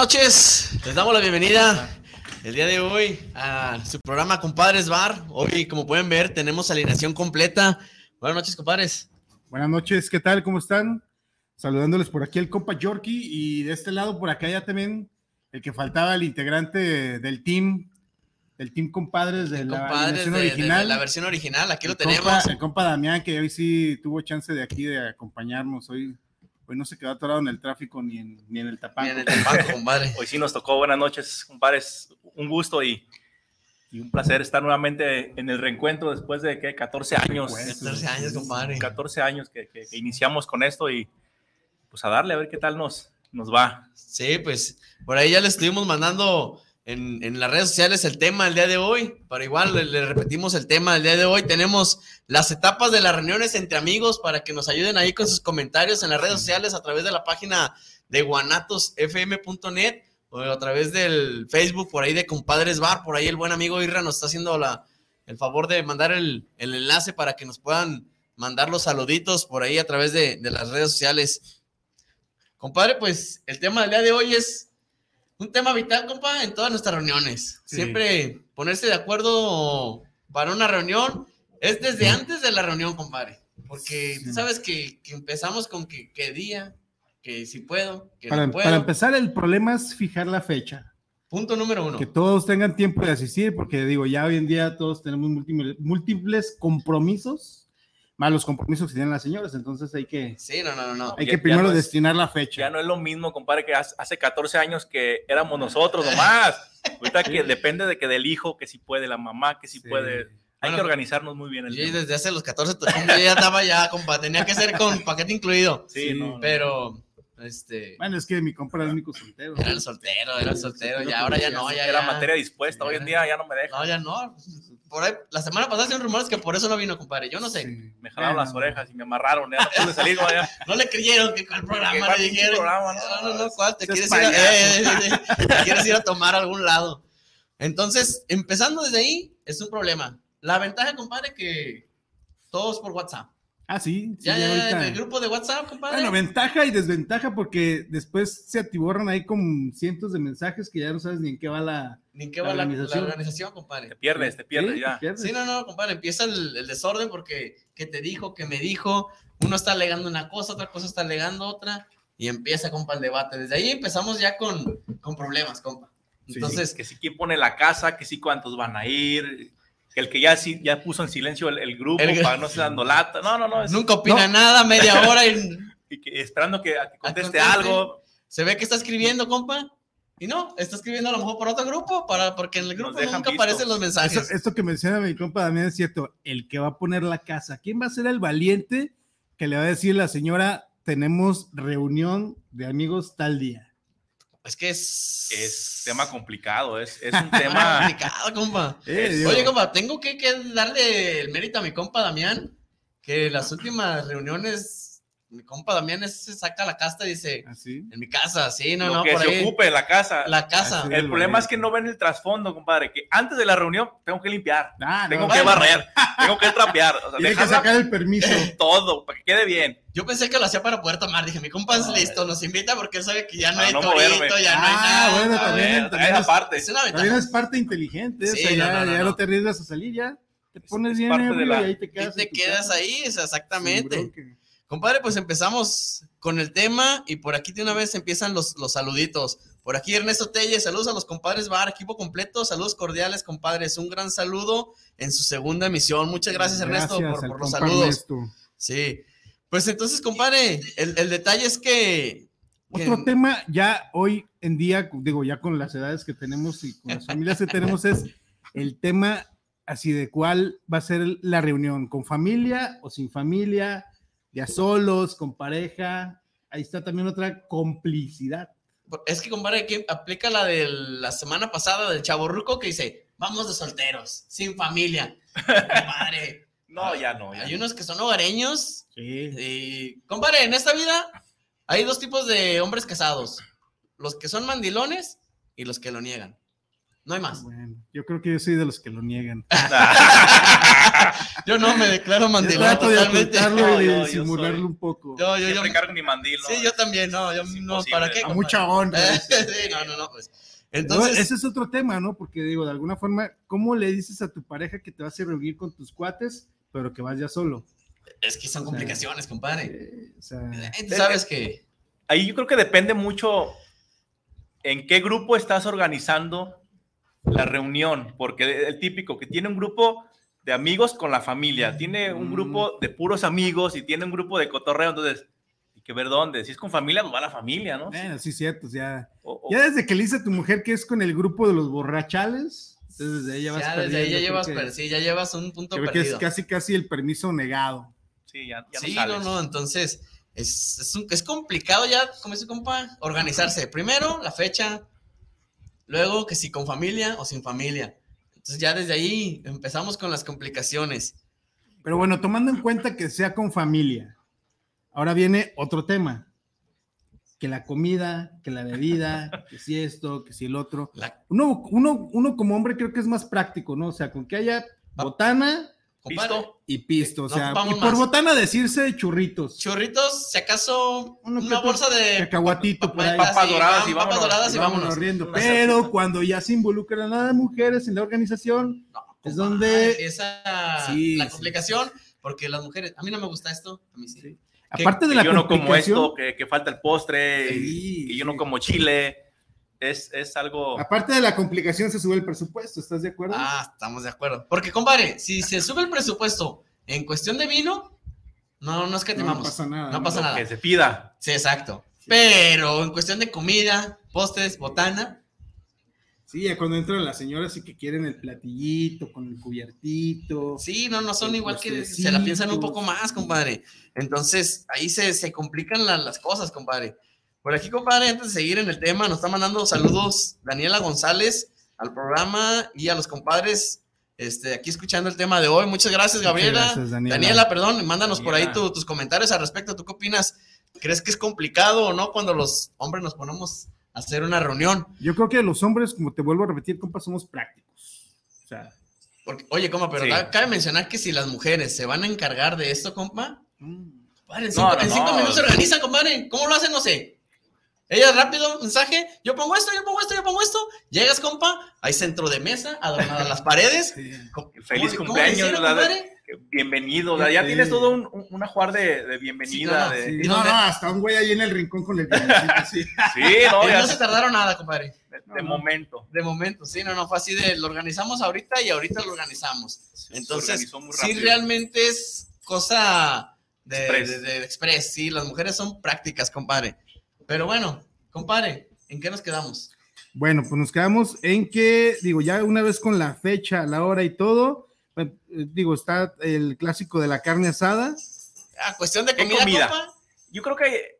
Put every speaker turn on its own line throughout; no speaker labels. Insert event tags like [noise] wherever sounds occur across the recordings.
noches, les damos la bienvenida el día de hoy a su programa Compadres Bar. Hoy, como pueden ver, tenemos alineación completa. Buenas noches, compadres.
Buenas noches, ¿qué tal? ¿Cómo están? Saludándoles por aquí el compa Yorkie y de este lado por acá ya también el que faltaba, el integrante del team, del team compadres de la
Compadres
versión
de- de- de
original.
la versión original, aquí lo
El compa-
tenemos.
el compa Damián, que hoy sí tuvo chance de aquí de acompañarnos. Hoy, hoy no se quedó atorado en el tráfico ni en, ni en el tapanco.
Bien, el banco, compadre.
Hoy sí nos tocó, buenas noches, compadres. Un gusto y, y un placer estar nuevamente en el reencuentro después de ¿qué? 14 años.
14 años, compadre.
14 años que, que- que iniciamos con esto y pues a darle a ver qué tal nos, nos va.
Sí, pues por ahí ya le estuvimos mandando en, en las redes sociales el tema del día de hoy, pero igual le, le repetimos el tema del día de hoy. Tenemos las etapas de las reuniones entre amigos para que nos ayuden ahí con sus comentarios en las redes sociales a través de la página de guanatosfm.net o a través del Facebook por ahí de Compadres Bar. Por ahí el buen amigo Irra nos está haciendo la, el favor de mandar el, el enlace para que nos puedan mandar los saluditos por ahí a través de, de las redes sociales. Compadre, pues el tema del día de hoy es un tema vital, compa, en todas nuestras reuniones.
Sí.
Siempre ponerse de acuerdo para una reunión es desde antes de la reunión, compadre. Porque tú sabes que, que empezamos con que qué día, que si puedo, que
Para,
no puedo.
para empezar, el problema es fijar la fecha.
Punto número uno.
Que todos tengan tiempo de asistir, porque digo, ya hoy en día todos tenemos múltiples, múltiples compromisos, más los compromisos que tienen las señoras, entonces hay que,
Sí, no, no, no, no.
hay
Ya-
que primero
no es-
destinar la fecha.
Ya no es lo mismo, compadre, que hace hace 14 años que éramos nosotros nomás. [laughs] Ahorita que depende de que del hijo, que si puede, la mamá, que si
Sí.
puede. Hay
Bueno,
que organizarnos muy bien el
Yo desde hace los 14 to- yo ya estaba ya, compa. Tenía que ser con paquete incluido.
Sí,
Sí,
no, no.
Pero, este.
Bueno, es que mi compa era el único soltero.
Era el soltero, era el soltero. Ya ahora ya no, ya.
Era
ya.
materia dispuesta. Hoy en día ya no me deja.
No, ya no. Por ahí, la semana pasada hicieron rumores que por eso no vino, compadre. Yo no sé.
Sí.
Me jalaron las orejas y me amarraron. Ya no pude salir. no, ya. [laughs]
No le creyeron que cuál programa le dijeron.
programa,
no,
no,
no, no, ¿cuál? Te quieres ir, a,
payaso.
eh, eh, eh, te quieres ir a tomar a algún lado. Entonces, empezando desde ahí, es un problema. La ventaja, compadre, que todos por WhatsApp.
Ah, sí. sí,
Ya, ya,
ahorita-
en el grupo de WhatsApp, compadre.
Bueno, ventaja y desventaja porque después se atiborran ahí con cientos de mensajes que ya no sabes ni en qué va la,
Ni en qué
la
va la, la
organización.
organización, compadre.
Te pierdes, te pierdes
Sí,
ya.
te pierdes.
Sí, no, no, compadre, empieza el, el desorden porque que te dijo, que me dijo, uno está alegando una cosa, otra cosa está alegando otra, y empieza, compa, el debate. Desde ahí empezamos ya con, con problemas, compa.
Sí,
Entonces,
que si quién pone la casa, que si cuántos van a ir, el que ya sí ya puso en silencio el, el grupo
El-
para no se dando lata. No, no, no. es-
nunca opina
no.
nada, media [laughs] hora, y
y que esperando que, a que conteste algo.
se ve que está escribiendo, compa, y no, está escribiendo a lo mejor para otro grupo, para, porque en el grupo nunca
visto.
aparecen los
Eso-
mensajes.
esto que menciona mi compa Damián es cierto. El que va a poner la casa, ¿quién va a ser el valiente que le va a decir a la señora, tenemos reunión de amigos tal día?
Es que es...
Es tema complicado, es, es un [laughs]
tema complicado, compa.
Eh,
Oye, compa, tengo que, que darle el mérito a mi compa Damián, que las últimas reuniones, mi compa Damián se saca la casta y dice,
así.
en mi casa, sí, no,
lo
no,
que
por
se
ahí,
ocupe la casa.
la casa.
Así
el problema es que no ven el trasfondo, compadre, que antes de la reunión tengo que limpiar,
Ah,
tengo
no,
que
bueno.
barrer, tengo que trapear, o sea, [laughs]
Tiene que sacar el permiso.
todo para que quede bien.
Yo pensé que lo hacía para poder tomar, dije, mi compa es listo, nos invita porque él sabe que ya no
Para
hay
no
torito,
moverme.
ya no hay
Ah,
nada.
bueno,
A
también,
ver,
también es-
parte.
Es una ventaja.
También es parte inteligente.
Sí,
o sea,
no,
ya,
no, no,
ya
no.
no te arriesgas a salir, ya te pones
es
bien
parte de
ebrio
la-
y ahí te
Y
quedas.
te
en tu
quedas
casa.
ahí, o sea,
Sin
exactamente. Compadre, pues empezamos con el tema y por aquí de una vez empiezan los, los saluditos. Por aquí Ernesto Telle, saludos a los compadres Bar, equipo completo, saludos cordiales, compadres. Un gran saludo en su segunda emisión. Muchas gracias, Ernesto, por, los saludos.
Ernesto.
Sí. Pues entonces, compadre, el, el detalle es que-
Otro tema ya hoy en día, digo, ya con las edades que tenemos y con las [laughs] familias que tenemos, es el tema así de cuál va a ser la reunión, con familia o sin familia, ya solos, con pareja. Ahí está también otra complicidad.
Es que, compadre, que aplica la de la semana pasada del chaborruco que dice: Vamos de solteros, sin familia. Compadre, [laughs]
No, ya no. ya
hay
no.
unos que son hogareños
Sí.
Y, compadre, en esta vida hay dos tipos de hombres casados: los que son mandilones y los que lo niegan. No hay más.
Bueno, yo creo que yo soy de los que lo niegan. [laughs]
Yo no me declaro mandilón
Trato de
totalmente.
No,
y de
yo
disimularlo
soy-
un poco.
Yo, yo, yo,
Siempre cargo mi mandil. ¿no?
sí, yo también, no, yo no. ¿para qué?
A mucha honra. [laughs]
sí, no, no, no, pues.
Entonces, ese es otro tema, ¿no? Porque digo, de alguna forma, ¿cómo le dices a tu pareja que te vas a reunir con tus cuates, pero que vas ya solo?
es que son
o sea,
complicaciones, compadre.
Eh, o sea,
Eh, Tú sabes que.
Ahí yo creo que depende mucho en qué grupo estás organizando la reunión, porque el típico que tiene un grupo de amigos con la familia, tiene un
Mm.
grupo de puros amigos y tiene un grupo de cotorreo, entonces hay que ver dónde. Si es con familia, pues va la familia, ¿no?
bueno, sí, cierto, ya.
O- o-
Ya desde que le dice a tu mujer que es con el grupo de los borrachales, entonces desde ahí ya vas
Ya desde ahí ya llevas,
que-
per- sí, ya llevas un punto
creo que es casi casi el permiso negado.
sí, ya, ya
Sí,
no,
no, entonces es, es, un- es complicado ya, como dice compa, organizarse. Primero, la fecha, luego que si con familia o sin familia. Entonces ya desde ahí empezamos con las complicaciones.
Pero bueno, tomando en cuenta que sea con familia, ahora viene otro tema. Que la comida, que la bebida, [laughs] que si esto, que si el otro. Uno, uno, uno como hombre creo que es más práctico, ¿no? O sea, con que haya botana
compadre,
¿Listo?
y pisto. O sea, y por
más.
botana decirse churritos.
churritos, si acaso
Uno que
una bolsa de
cacahuatito por ahí.
Papas doradas y
papas
vámonos.
doradas y vámonos.
vámonos riendo. Pero cuando ya se involucran a las mujeres en la organización,
No,
Es donde-
empieza
Sí,
la
sí.
complicación, porque las mujeres, a mí no me gusta esto, a mí sí.
Sí.
Que-
aparte de
Que
la
yo no como
complicación,
esto, que, que falta el postre, y-
Sí,
y yo no como chile. Es, es algo...
aparte de la complicación se sube el presupuesto, ¿estás de acuerdo?
Ah, estamos de acuerdo. Porque, compadre, si se sube el presupuesto en cuestión de vino, no, no es que
no,
temamos.
pasa nada.
No pasa nada.
que se pida.
Sí, exacto. Pero en cuestión de comida, postres, botana,
Sí, ya cuando entran las señoras y que quieren el platillito con el cubiertito.
sí, no, no son igual que se la piensan un poco más, compadre. Entonces, ahí se, se complican la- las cosas, compadre. Por aquí, compadre, antes de seguir en el tema, nos está mandando saludos Daniela González al programa y a los compadres este, aquí escuchando el tema de hoy. Muchas gracias,
Muchas
Gabriela.
gracias, Daniela.
Daniela, perdón, mándanos por ahí tu- tus comentarios al respecto. ¿Tú qué opinas? ¿Crees que es complicado o no cuando los hombres nos ponemos a hacer una reunión?
Yo creo que los hombres, como te vuelvo a repetir, compa, somos prácticos. O sea,
Porque, oye, compa, pero
Sí.
cabe mencionar que si las mujeres se van a encargar de esto, compa,
mm,
compadre, en
No,
cinco,
no,
en cinco
no.
minutos se organizan, compadre. ¿Cómo lo hacen? No sé. Ella rápido, mensaje, yo pongo esto, yo pongo esto, yo pongo esto. Llegas, compa, hay centro de mesa, adornadas las paredes.
sí.
¿Cómo-
Feliz cumpleaños,
compadre?
Bienvenido. ya
Sí.
tienes todo un, un- un ajuar de, de bienvenida.
Sí, no,
de-
Sí,
¿Y
no, no, hasta un güey ahí en el rincón con el sí.
Sí, no, [laughs] ya
no se tardaron nada, compadre.
de,
No,
de
no.
momento.
De momento, sí, no, no, fue así de lo organizamos ahorita y ahorita lo organizamos. Entonces, sí, realmente es cosa de
Express.
de- de express, sí, las mujeres son prácticas, compadre. Pero bueno, compadre, ¿en qué nos quedamos?
Bueno, pues nos quedamos en que, digo, ya una vez con la fecha, la hora y todo, eh, digo, está el clásico de la carne asada.
Ah, cuestión de
¿Qué
comida,
comida?
compa.
Yo creo que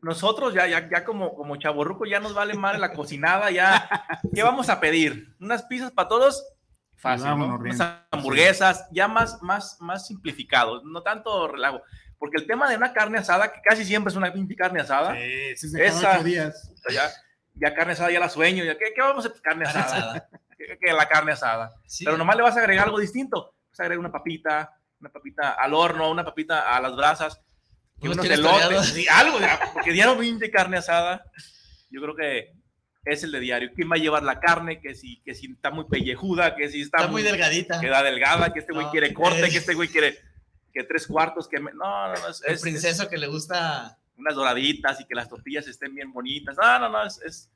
nosotros ya, ya, ya como, como chaborruco ya nos vale mal la cocinada, ya, ¿qué vamos a pedir? ¿Unas pizzas para todos? Fácil. Unas hamburguesas, ya más, más, más simplificado, no tanto relajo. Porque el tema de una carne asada, que casi siempre es una pinche carne asada,
Sí,
Esa-
días.
ya, ya carne asada ya la sueño, ya, ¿qué, qué vamos a hacer? Carne asada. [laughs] Que, que la carne asada.
Sí.
Pero nomás le vas a agregar algo distinto. Vas a agregar una papita, una papita al horno, una papita a las brasas, y
Unos
elotes, sí, algo, ya, porque diario pinche carne asada. Yo creo que es el de diario. ¿Quién va a llevar la carne? Que si, que si está muy pellejuda, que si está,
Está muy delgadita.
queda delgada, que este güey
No,
quiere corte,
eh.
que este güey quiere que tres cuartos, que me- no, no, no, es,
El
es-
princeso que le gusta.
unas doraditas y que las tortillas estén bien bonitas. No, no, no, es, es,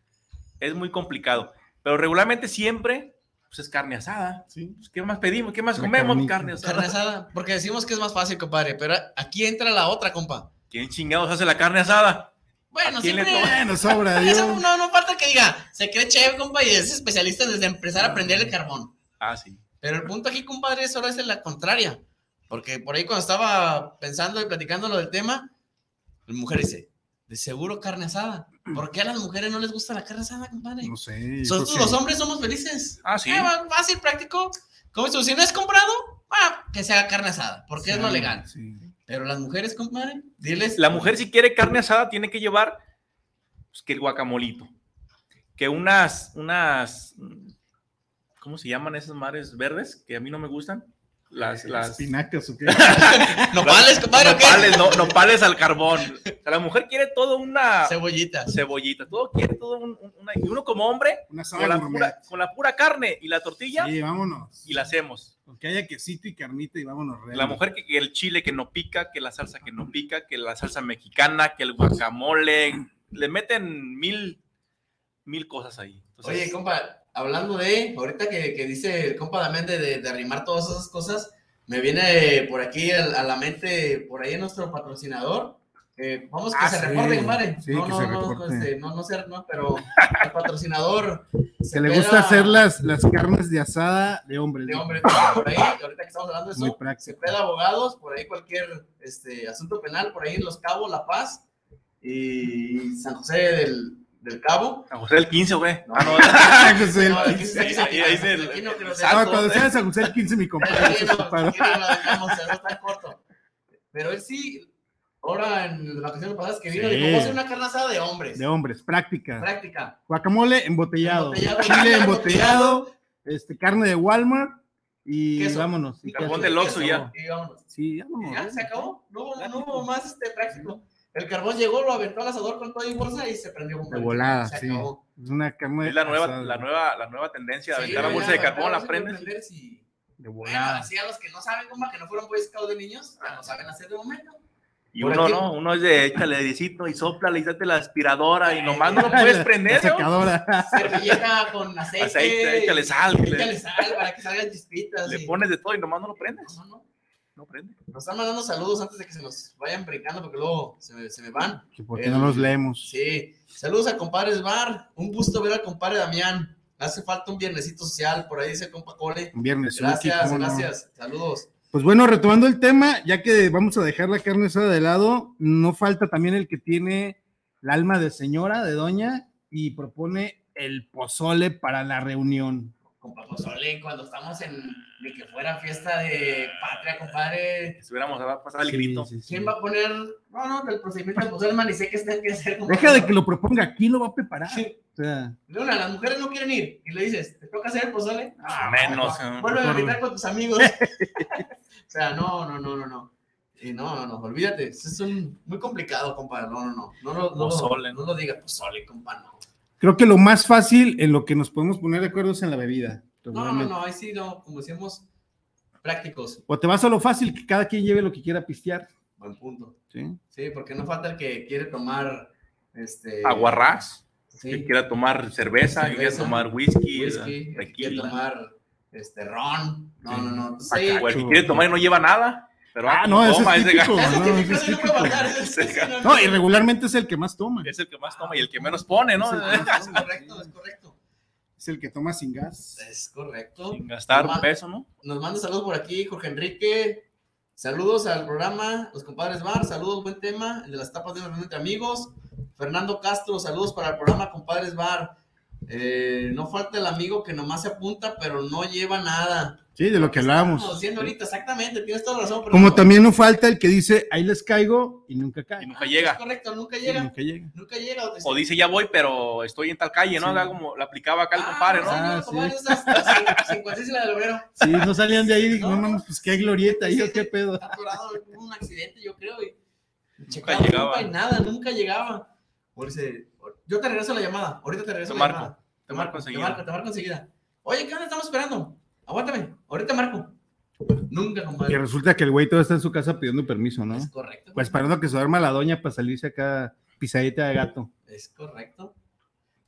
es muy complicado. Pero regularmente siempre pues, es carne asada.
Sí.
Pues, ¿Qué más pedimos? ¿Qué más
La
comemos? Carne asada.
Carne asada, porque decimos que es más fácil, compadre, pero aquí entra la otra, compa.
¿Quién chingados hace la carne asada?
Bueno,
¿A quién le
siempre...
Bueno, sobra, [laughs]
Eso
Dios.
no, no falta que diga, se cree chef, compa, y es especialista desde empezar a prender el carbón.
Ah, sí.
Pero el punto aquí, compadre, solo es en la contraria. Porque por ahí cuando estaba pensando y platicando lo del tema, la mujer dice, de seguro carne asada. ¿Por qué a las mujeres no les gusta la carne asada, compadre?
No sé.
Nosotros los hombres somos felices.
Ah, sí.
Eh, fácil, práctico. Como si no es comprado, ah, que se haga carne asada, porque es
Sí,
lo legal.
sí.
Pero las mujeres, compadre, diles.
La mujer si quiere carne asada tiene que llevar pues, que el guacamolito, que unas, unas, ¿cómo se llaman esas mares verdes? Que a mí no me gustan. Las, las
Espinacas o qué. [laughs]
Nopales, compadre, ¿o qué?
nopales, no, nopales al carbón. O sea, la mujer quiere todo una
Cebollitas.
cebollita, todo quiere todo un- un- una, y uno como hombre
Una
con la, pura, con la pura carne y la tortilla
Sí, vámonos.
y la hacemos.
Con que haya quesito y carnita y vámonos.
La mujer que, que el chile que no pica, que la salsa que no pica, que la salsa mexicana, que el guacamole, le meten mil, mil cosas ahí. Entonces,
Oye, compa, hablando de, ahorita que, que dice el compa Damián de, de, de arrimar todas esas cosas, me viene por aquí a, a la mente, por ahí nuestro patrocinador. eh, vamos que
Ah,
se
sí.
reporte, compadre.
Sí,
no,
que
no,
se
no, este, no, no sé, no, pero el patrocinador. [laughs]
Que le gusta hacer las, las carnes de asada de hombres.
De hombre, por ahí, ahorita que estamos hablando de eso,
práctico.
Cepeda Abogados, por ahí cualquier este, asunto penal, por ahí en Los Cabos, La Paz y San José del, del Cabo.
San José del 15, güey.
No.
Ah, no,
Ah, José el
No, aquí
15.
se dice
ahí- ahí dice el-
no
cuando sea San José el 15, mi compadre. Se
no,
separó.
la estar corto. Pero él sí, ahora en las ocasiones pasadas que vino,
Sí.
dijo, hacer una carne asada de hombres.
De hombres, práctica.
Práctica.
Guacamole embotellado,
Embotellado,
chile embotellado, este, carne de Walmart y
Queso.
vámonos.
Y
carbón del Oxxo ya.
Y vámonos.
Sí, vámonos.
ya, se acabó. No hubo, no hubo más este práctico. El carbón llegó, lo aventó al asador con toda y bolsa y se prendió.
De
compadre.
volada,
Se
sí.
acabó.
Es una
Es la nueva, la nueva, la nueva tendencia de
Sí,
aventar la bolsa de carbón, la prendes.
si-
de
Bueno,
volada.
así a los que no saben, compa, que no fueron Boy Scouts de niños, ya no saben hacer de momento.
Y
Por
uno
aquí-
no, uno es de échale dedicito y sopla, le date la aspiradora y nomás no lo puedes
La-
prender,
secadora. [laughs]
Servilleta con aceite.
Aceite, échale sal, le-
Échale sal para que salgan chispitas.
Le
y-
pones de todo y nomás no lo prendes.
No, no, no.
Prende.
Nos están mandando saludos antes de que se nos vayan brincando porque luego se me, se me van.
Que porque no los leemos.
Sí. Saludos a compadres Bar. Un gusto ver al compadre Damián. Hace falta un viernesito social. Por ahí dice compa Cole.
Un viernes.
Gracias, gracias. Saludos.
Pues bueno, retomando el tema, ya que vamos a dejar la carne asada de lado, no falta también el que tiene el alma de señora, de doña, y propone el pozole para la reunión.
Compa Pozole, cuando estamos en de que fuera fiesta de patria, compadre.
Si hubiéramos pasado el
Sí,
grito.
sí, sí.
¿Quién va a poner? No, no, del procedimiento de pozole, man, ni sé qué está que hacer.
Deja de que lo proponga, aquí lo va a preparar.
Sí.
O sea,
De una, las mujeres no quieren ir. Y le dices, ¿te toca hacer el pozole?
Ah, menos,
no,
eh.
Vuelve a invitar con tus amigos. [laughs] o sea, no, no, no, no, no. Y no, no, no, olvídate. Es un, muy complicado, compa. No, no, no. No, lo- no,
Pozole.
no, lo diga pozole, compa, no.
Creo que lo más fácil en lo que nos podemos poner de acuerdo es en la bebida.
No, no, no, ahí sí, no, como decíamos, prácticos.
O te vas a lo fácil, que cada quien lleve lo que quiera pistear.
Buen punto.
¿sí?
Sí, porque no falta el que quiere tomar este
Aguarrás,
sí,
que quiera tomar cerveza, que quiera
Cerveza,
tomar whisky,
whisky, el que quiere
tequila.
tomar este ron. No,
Sí.
no, no. Entonces,
O el que quiere tomar y no lleva nada. Pero
Ah,
ah,
no, ese
toma, [laughs]
es
ese
típico. no, es típico.
no-
y regularmente es el que más toma.
es el que más toma y el que menos pone, ¿no?
Es [laughs] correcto, es correcto.
Es el que toma sin gas.
Es correcto.
Sin gastar un
Toma.
peso, ¿no?
Nos manda saludos por aquí, Jorge Enrique. Saludos al programa, los compadres Bar. Saludos, buen tema. El de las tapas de una reunión entre amigos. Fernando Castro, saludos para el programa, compadres Bar. Eh, no falta el amigo que nomás se apunta, pero no lleva nada.
Sí, de lo que hablábamos.
diciendo ahorita, exactamente, tienes toda la razón. pero
Como
no-
también no falta el que dice, ahí les caigo y nunca
Y
cae.
nunca
Es
llega.
correcto, nunca
Sí,
llega.
nunca llega.
Nunca llega. te
O dice, ya voy, pero estoy en tal calle, ¿no?
Sí.
Como la aplicaba acá el
Ah,
compadre, ¿no?
sí,
Ah,
no,
sí.
compadre, esas- las 56 y la del obrero.
Sí, no salían de ahí y
No.
no, pues qué glorieta ahí o qué pedo.
Atorado, un accidente, yo creo. Y
Nunca
checaba,
llegaba.
nunca y nada, nunca llegaba. Por ese- yo te regreso la llamada. Ahorita te regreso
Te
la
marco.
llamada.
Te marco
Te
enseguida.
marco, te marco enseguida. Oye, ¿qué onda estamos esperando? Aguántame. Ahorita marco. Nunca,
Y
compadre.
resulta que el güey todo está en su casa pidiendo permiso, ¿no?
Es correcto.
Pues esperando que se duerma la doña para salirse acá pisadita de gato.
Es correcto.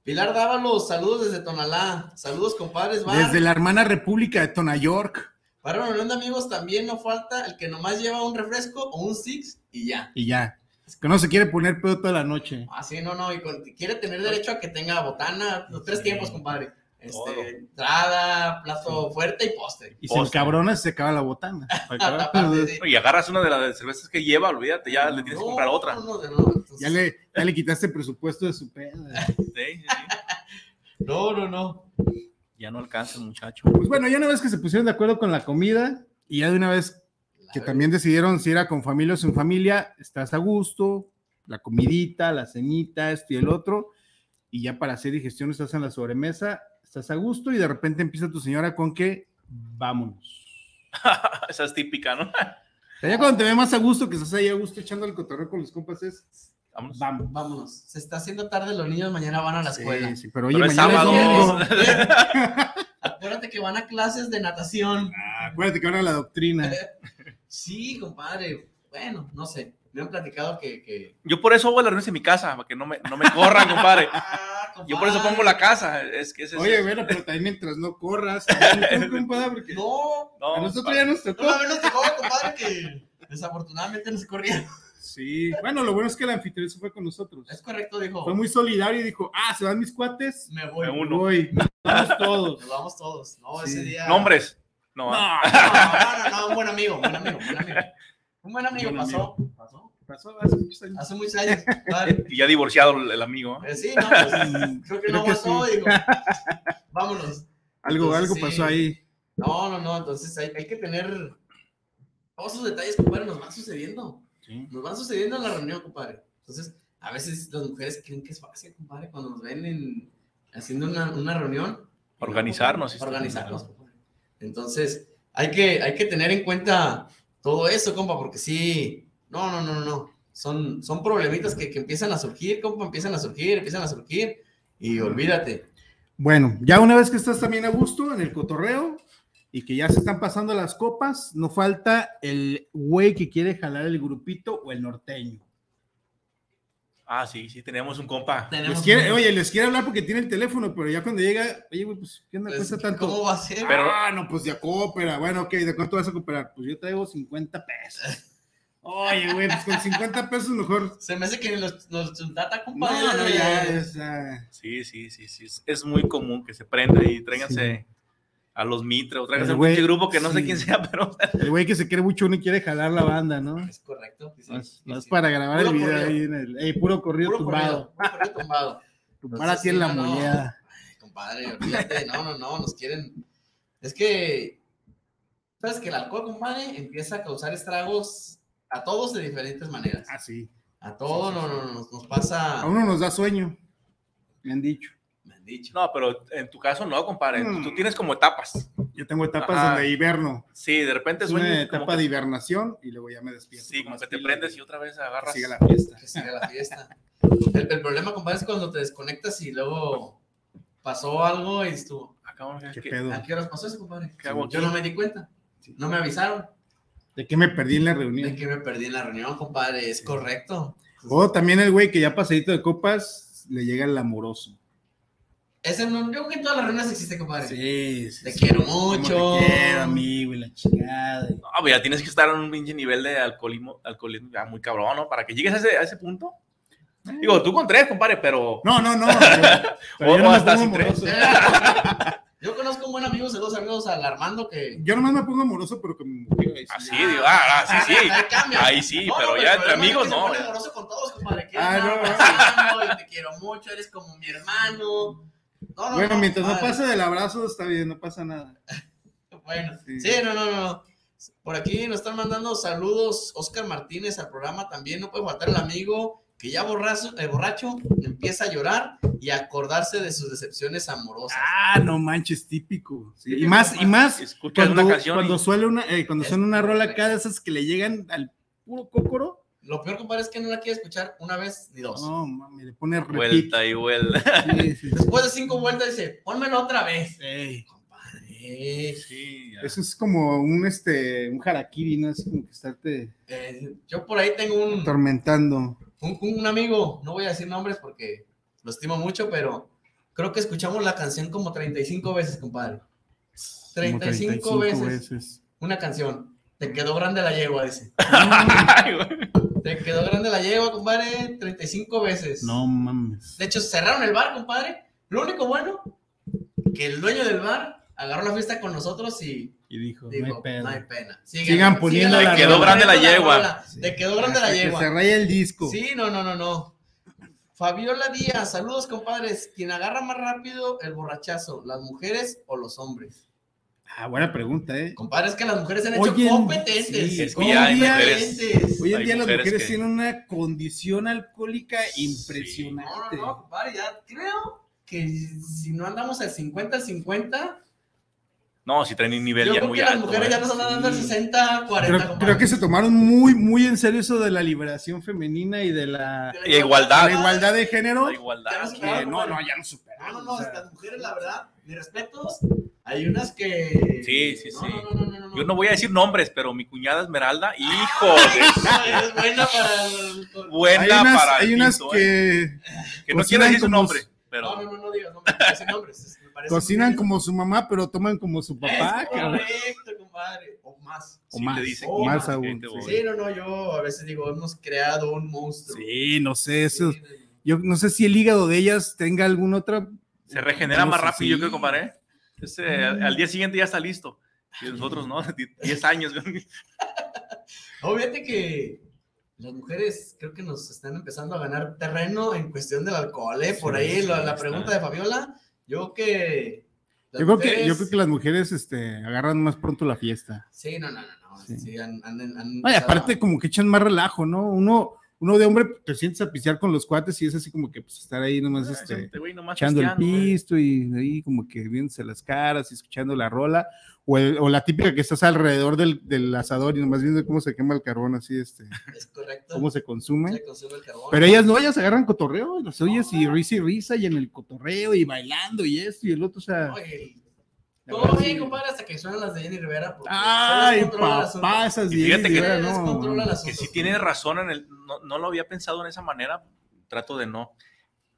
Pilar Dávalos, saludos desde Tonalá. Saludos, compadres. Bar.
Desde la hermana república de Tona York.
Para de amigos también no falta el que nomás lleva un refresco o un six y ya.
Y ya. Que no se quiere poner pedo toda la noche.
Así, no, no. Y con- quiere tener derecho a que tenga botana, los tres
Sí.
tiempos, compadre. Este, entrada, plato fuerte y postre.
Y encabrona se acaba la botana. [laughs]
Aparte, sí. [laughs]
Y agarras una de las cervezas que lleva, olvídate, ya le tienes que comprar otra.
No, no, no, entonces-
Ya le, ya le quitaste el presupuesto de su pedo. [laughs]
Sí, sí, sí.
no, no, no.
Ya no alcanza el muchacho.
Pues bueno, ya una vez que se pusieron de acuerdo con la comida y ya de una vez que también decidieron si era con familia o sin familia, estás a gusto, la comidita, la cenita, esto y el otro, y ya para hacer digestión estás en la sobremesa, estás a gusto y de repente empieza tu señora con que vámonos. [laughs]
Esa es típica, ¿no?
Ya cuando te ve más a gusto, que estás ahí a gusto echando el cotorreo con los compas, es
Vámonos.
vamos.
Vámonos. Se está haciendo tarde, los niños mañana van a la escuela.
Sí, sí, pero oye,
Pero es
mañana es
sábado.
domingo. [laughs]
Acuérdate que van a clases de natación.
Ah, acuérdate que ahora la doctrina. [laughs]
Sí, compadre. Bueno, no sé. Me han platicado que. que...
Yo por eso hago las reuniones en mi casa, para que no me, no me corran, compadre. [laughs]
Ah,
Yo por eso pongo la casa. Es que ese es-
Oye, bueno, pero también mientras no corras, [laughs] no, compadre, porque
No,
No,
a nosotros ya nos tocó.
una vez nos tocó, compadre, que desafortunadamente nos corrieron.
Sí, bueno, lo bueno es que el anfitrión se fue con nosotros.
Es correcto, dijo.
Fue muy solidario y dijo, ah, se van mis cuates,
Me voy.
Me uno.
voy, vamos [laughs] todos.
Nos vamos todos. No,
Sí.
ese día.
Nombres. No,
No,
ah.
no, no, no, un buen amigo, buen amigo, buen amigo. Un buen amigo
Buen
pasó. Pasó.
Pasó hace muchos años.
Hace muchos años. [laughs]
y ya divorciado el, amigo. ¿eh?
Eh, sí, no, pues, creo que
Creo
no
que
aguantó
sí.
digo, [laughs] vámonos.
Algo,
Entonces,
algo
sí.
pasó ahí.
No, no, no, entonces hay, hay que tener todos esos detalles, compadre, nos van sucediendo. Nos van sucediendo en la reunión, compadre. Entonces, a veces las mujeres creen que es fácil, compadre, cuando nos ven en, haciendo una, una reunión.
Organizarnos,
compadre, Organizarnos, compadre. Entonces, hay que, hay que tener en cuenta todo eso, compa, porque sí, no, no, no, no. Son, son problemitas que, que empiezan a surgir, compa, empiezan a surgir, empiezan a surgir, y olvídate.
Bueno, ya una vez que estás también a gusto en el cotorreo y que ya se están pasando las copas, no falta el güey que quiere jalar el grupito o el norteño.
Ah, sí, sí, tenemos un compa.
Les
Tenemos
quiere,
un-
oye, les quiere hablar porque tiene el teléfono, pero ya cuando llega, oye, güey, pues, ¿qué onda?
pues,
Cuesta tanto.
¿Cómo va a ser?
Pero-
ah, no, pues ya coopera. Bueno, ok, ¿de cuánto vas a cooperar? Pues yo traigo 50 pesos. [laughs] Oye, güey, pues con 50 pesos mejor.
Se me hace que nos, nos chuntata, compadre.
No, no, ya, es,
Sí, sí, sí, sí. es- Es muy común que se prenda y tráiganse a los Mitre o tráiganse
El
un
güey,
pinche grupo que no sé quién sea, pero [laughs]
el güey que se quiere mucho uno y quiere jalar la banda, ¿no?
Es correcto. sí, sí,
más
sí.
para grabar
Puro
el video
corrido.
ahí en el. ey, puro corrido
Puro
tumbado.
corrido, puro corrido tumbado. [laughs]
Tumbar así en la
no, no. Ay, compadre, olvídate. No, no, no, nos quieren. Es que, ¿sabes que el alcohol, compadre, empieza a causar estragos a todos de diferentes maneras?
Ah, sí.
A todos no, no, no, nos, nos pasa.
A uno nos da sueño. Me han dicho.
Dicho.
no, pero en tu caso no, compadre.
Mm.
Tú tienes como etapas.
Yo tengo etapas
Ajá.
donde hiberno.
Sí, de repente
Es
sueño.
una
como
etapa
que-
de hibernación y luego ya me despierto.
Sí, como que te
pila
prendes y otra vez agarras.
Sigue la fiesta.
Que siga la fiesta. El, el problema, compadre, es cuando te desconectas y luego pasó algo y estuvo.
Ah, cabrón,
¿Qué
¿qué-
pedo?
¿A qué horas pasó eso, compadre?
¿Qué hago
Yo no me di cuenta. No me avisaron.
¿De qué me perdí en la
De
reunión?
que me perdí en la reunión, compadre. Es correcto.
O también el güey que ya pasadito de copas le llega el amoroso.
Ese no, yo creo que en todas las reuniones existe, compadre.
Sí, sí.
Te
sí.
quiero
Cómo
mucho.
Te quiero, amigo, y la chingada.
No, pues ya tienes que estar en un pinche nivel de alcoholismo, alcoholismo ya muy cabrón, ¿no? Para que llegues a ese, a ese punto. Digo, tú con tres, compadre, pero.
No, no, no. [laughs] Pero, pero
O-
yo no me
hasta sin tres. [laughs]
Yo conozco un buen amigo, saludos amigos al Armando que.
Yo nomás me pongo amoroso, pero ahí sí.
Así, digo, ah, ah, sí, sí. [laughs]
Ahí
sí,
No,
pero
no,
ya
el
entre amigos
que
no.
amoroso con todos, compadre. que
Ah,
no,
no,
te
no.
amo y te quiero mucho, eres como mi hermano. No, no,
Bueno, mientras no pase del abrazo, está bien, no pasa nada. [laughs]
Bueno,
Sí.
sí. no, no, no. Por aquí nos están mandando saludos Oscar Martínez al programa también. No puede faltar el amigo que ya borracho, eh, borracho empieza a llorar y a acordarse de sus decepciones amorosas.
Ah, no manches, típico. Sí, Y más, y más
Escuchas
cuando,
una canción. y-
cuando suele una, eh, cuando suena una rola
correcto.
acá de esas que le llegan al puro cócoro.
Lo peor, compadre, es que no la quiere escuchar una vez ni dos.
No, mami, le pone repeat.
Vuelta y vuelta.
Sí, sí, sí. [laughs]
Después de cinco vueltas dice, pónmelo otra vez.
Ey,
Compadre,
Sí, ya.
Eso es como un este un harakiri, ¿no? Es como que estarte
eh, yo por ahí tengo un,
atormentando.
un, un amigo, no voy a decir nombres porque lo estimo mucho, pero creo que escuchamos la canción como 35 veces, compadre.
Como
35, veces, una canción. Te quedó grande la yegua, dice. [laughs]
Ay,
Te quedó grande la yegua, compadre, 35 veces.
No mames.
De hecho, cerraron el bar, compadre. Lo único bueno, que el dueño del bar agarró la fiesta con nosotros y
Y dijo,
dijo,
no hay pedo.
no hay pena.
Sigan poniendo
sigan
la
Te quedó
rola.
grande la
poniendo
yegua.
Te quedó grande la yegua.
se raya el disco.
Sí, no, no, no, no. Fabiola Díaz, saludos, compadres. ¿Quién agarra más rápido el borrachazo, las mujeres o los hombres?
Ah, buena pregunta, ¿eh?
Compadres, que las mujeres se han hecho competentes.
sí,
Es que ya hay mujeres-
competentes.
Hoy en
Hay
día las
mujeres
mujeres
que-
tienen una condición alcohólica
No,
impresionante.
no, no, compadre, ya creo que si no andamos al 50 al 50,
No, si traen un nivel
yo
ya
creo
muy
que las
alto.
mujeres
güey.
ya nos andan dando al
Sí.
60 40.
Creo,
compadre.
creo que se tomaron muy, muy en serio eso de la liberación femenina y de la,
De
Y igualdad.
la igualdad de género.
La igualdad.
No
que
Claro,
no,
compadre.
no, ya no
No,
superaron.
no, no,
o sea,
las mujeres, la verdad, mis respetos, hay unas que...
Sí, sí,
No,
sí.
No, no, no, no, no.
Yo no voy a decir nombres, pero mi cuñada Esmeralda, [laughs] hijo de
Es buena para... el-
buena
hay unas,
para el
hay unas
pinto, ¿eh?
que
que no quiero
cocinan
decir su nombre,
No,
pero
no, no, no digas nombres, no digas nombres. me parece
cocinan como su mamá, pero toman como su papá.
Es
cabrón.
correcto, compadre. O más.
O
sí
más,
te dicen
o
más
que
aún. sí.
no, no, yo a veces digo, hemos creado un monstruo.
Sí, no sé, eso.
Sí.
Yo no sé si el hígado de ellas tenga alguna otra.
se regenera
No
más rápido,
sí.
yo creo, compadre. Ese, al, al día siguiente ya está listo. Y nosotros, ¿no? 10 [laughs] años. [laughs]
fíjate que las mujeres creo que nos están empezando a ganar terreno en cuestión del alcohol, ¿eh? Por
Sí,
ahí
sí,
la, la pregunta de Fabiola, yo que...
Yo creo que, yo
mujeres-
creo que las mujeres este, agarran más pronto la fiesta.
Sí, no, no, no, no.
Sí.
Sí, han, han- han
Ay, aparte, como que echan más relajo, ¿no? Uno, uno de hombre te sientes a pistear con los cuates y es así como que pues, estar ahí nomás este,
Este nomás
echando el pisto y ahí como que viéndose las caras y escuchando la rola. O, el- o la típica que estás alrededor del, del asador y nomás viendo cómo se quema el carbón, así, este, [laughs]
Es correcto.
cómo se consume.
Se consume el carbón.
Pero ellas no, ellas agarran cotorreo, y las oyes y risa y risa y en el cotorreo y bailando y esto y el otro, o sea.
Todo bien,
sí.
compadre, hasta que suenan las de Jenny Rivera. porque
Ay, papá, esas
Y
diez,
fíjate que
verdad,
se
no.
Que
asunto.
sí tiene razón en el. No, no lo había pensado en esa manera. Trato de no.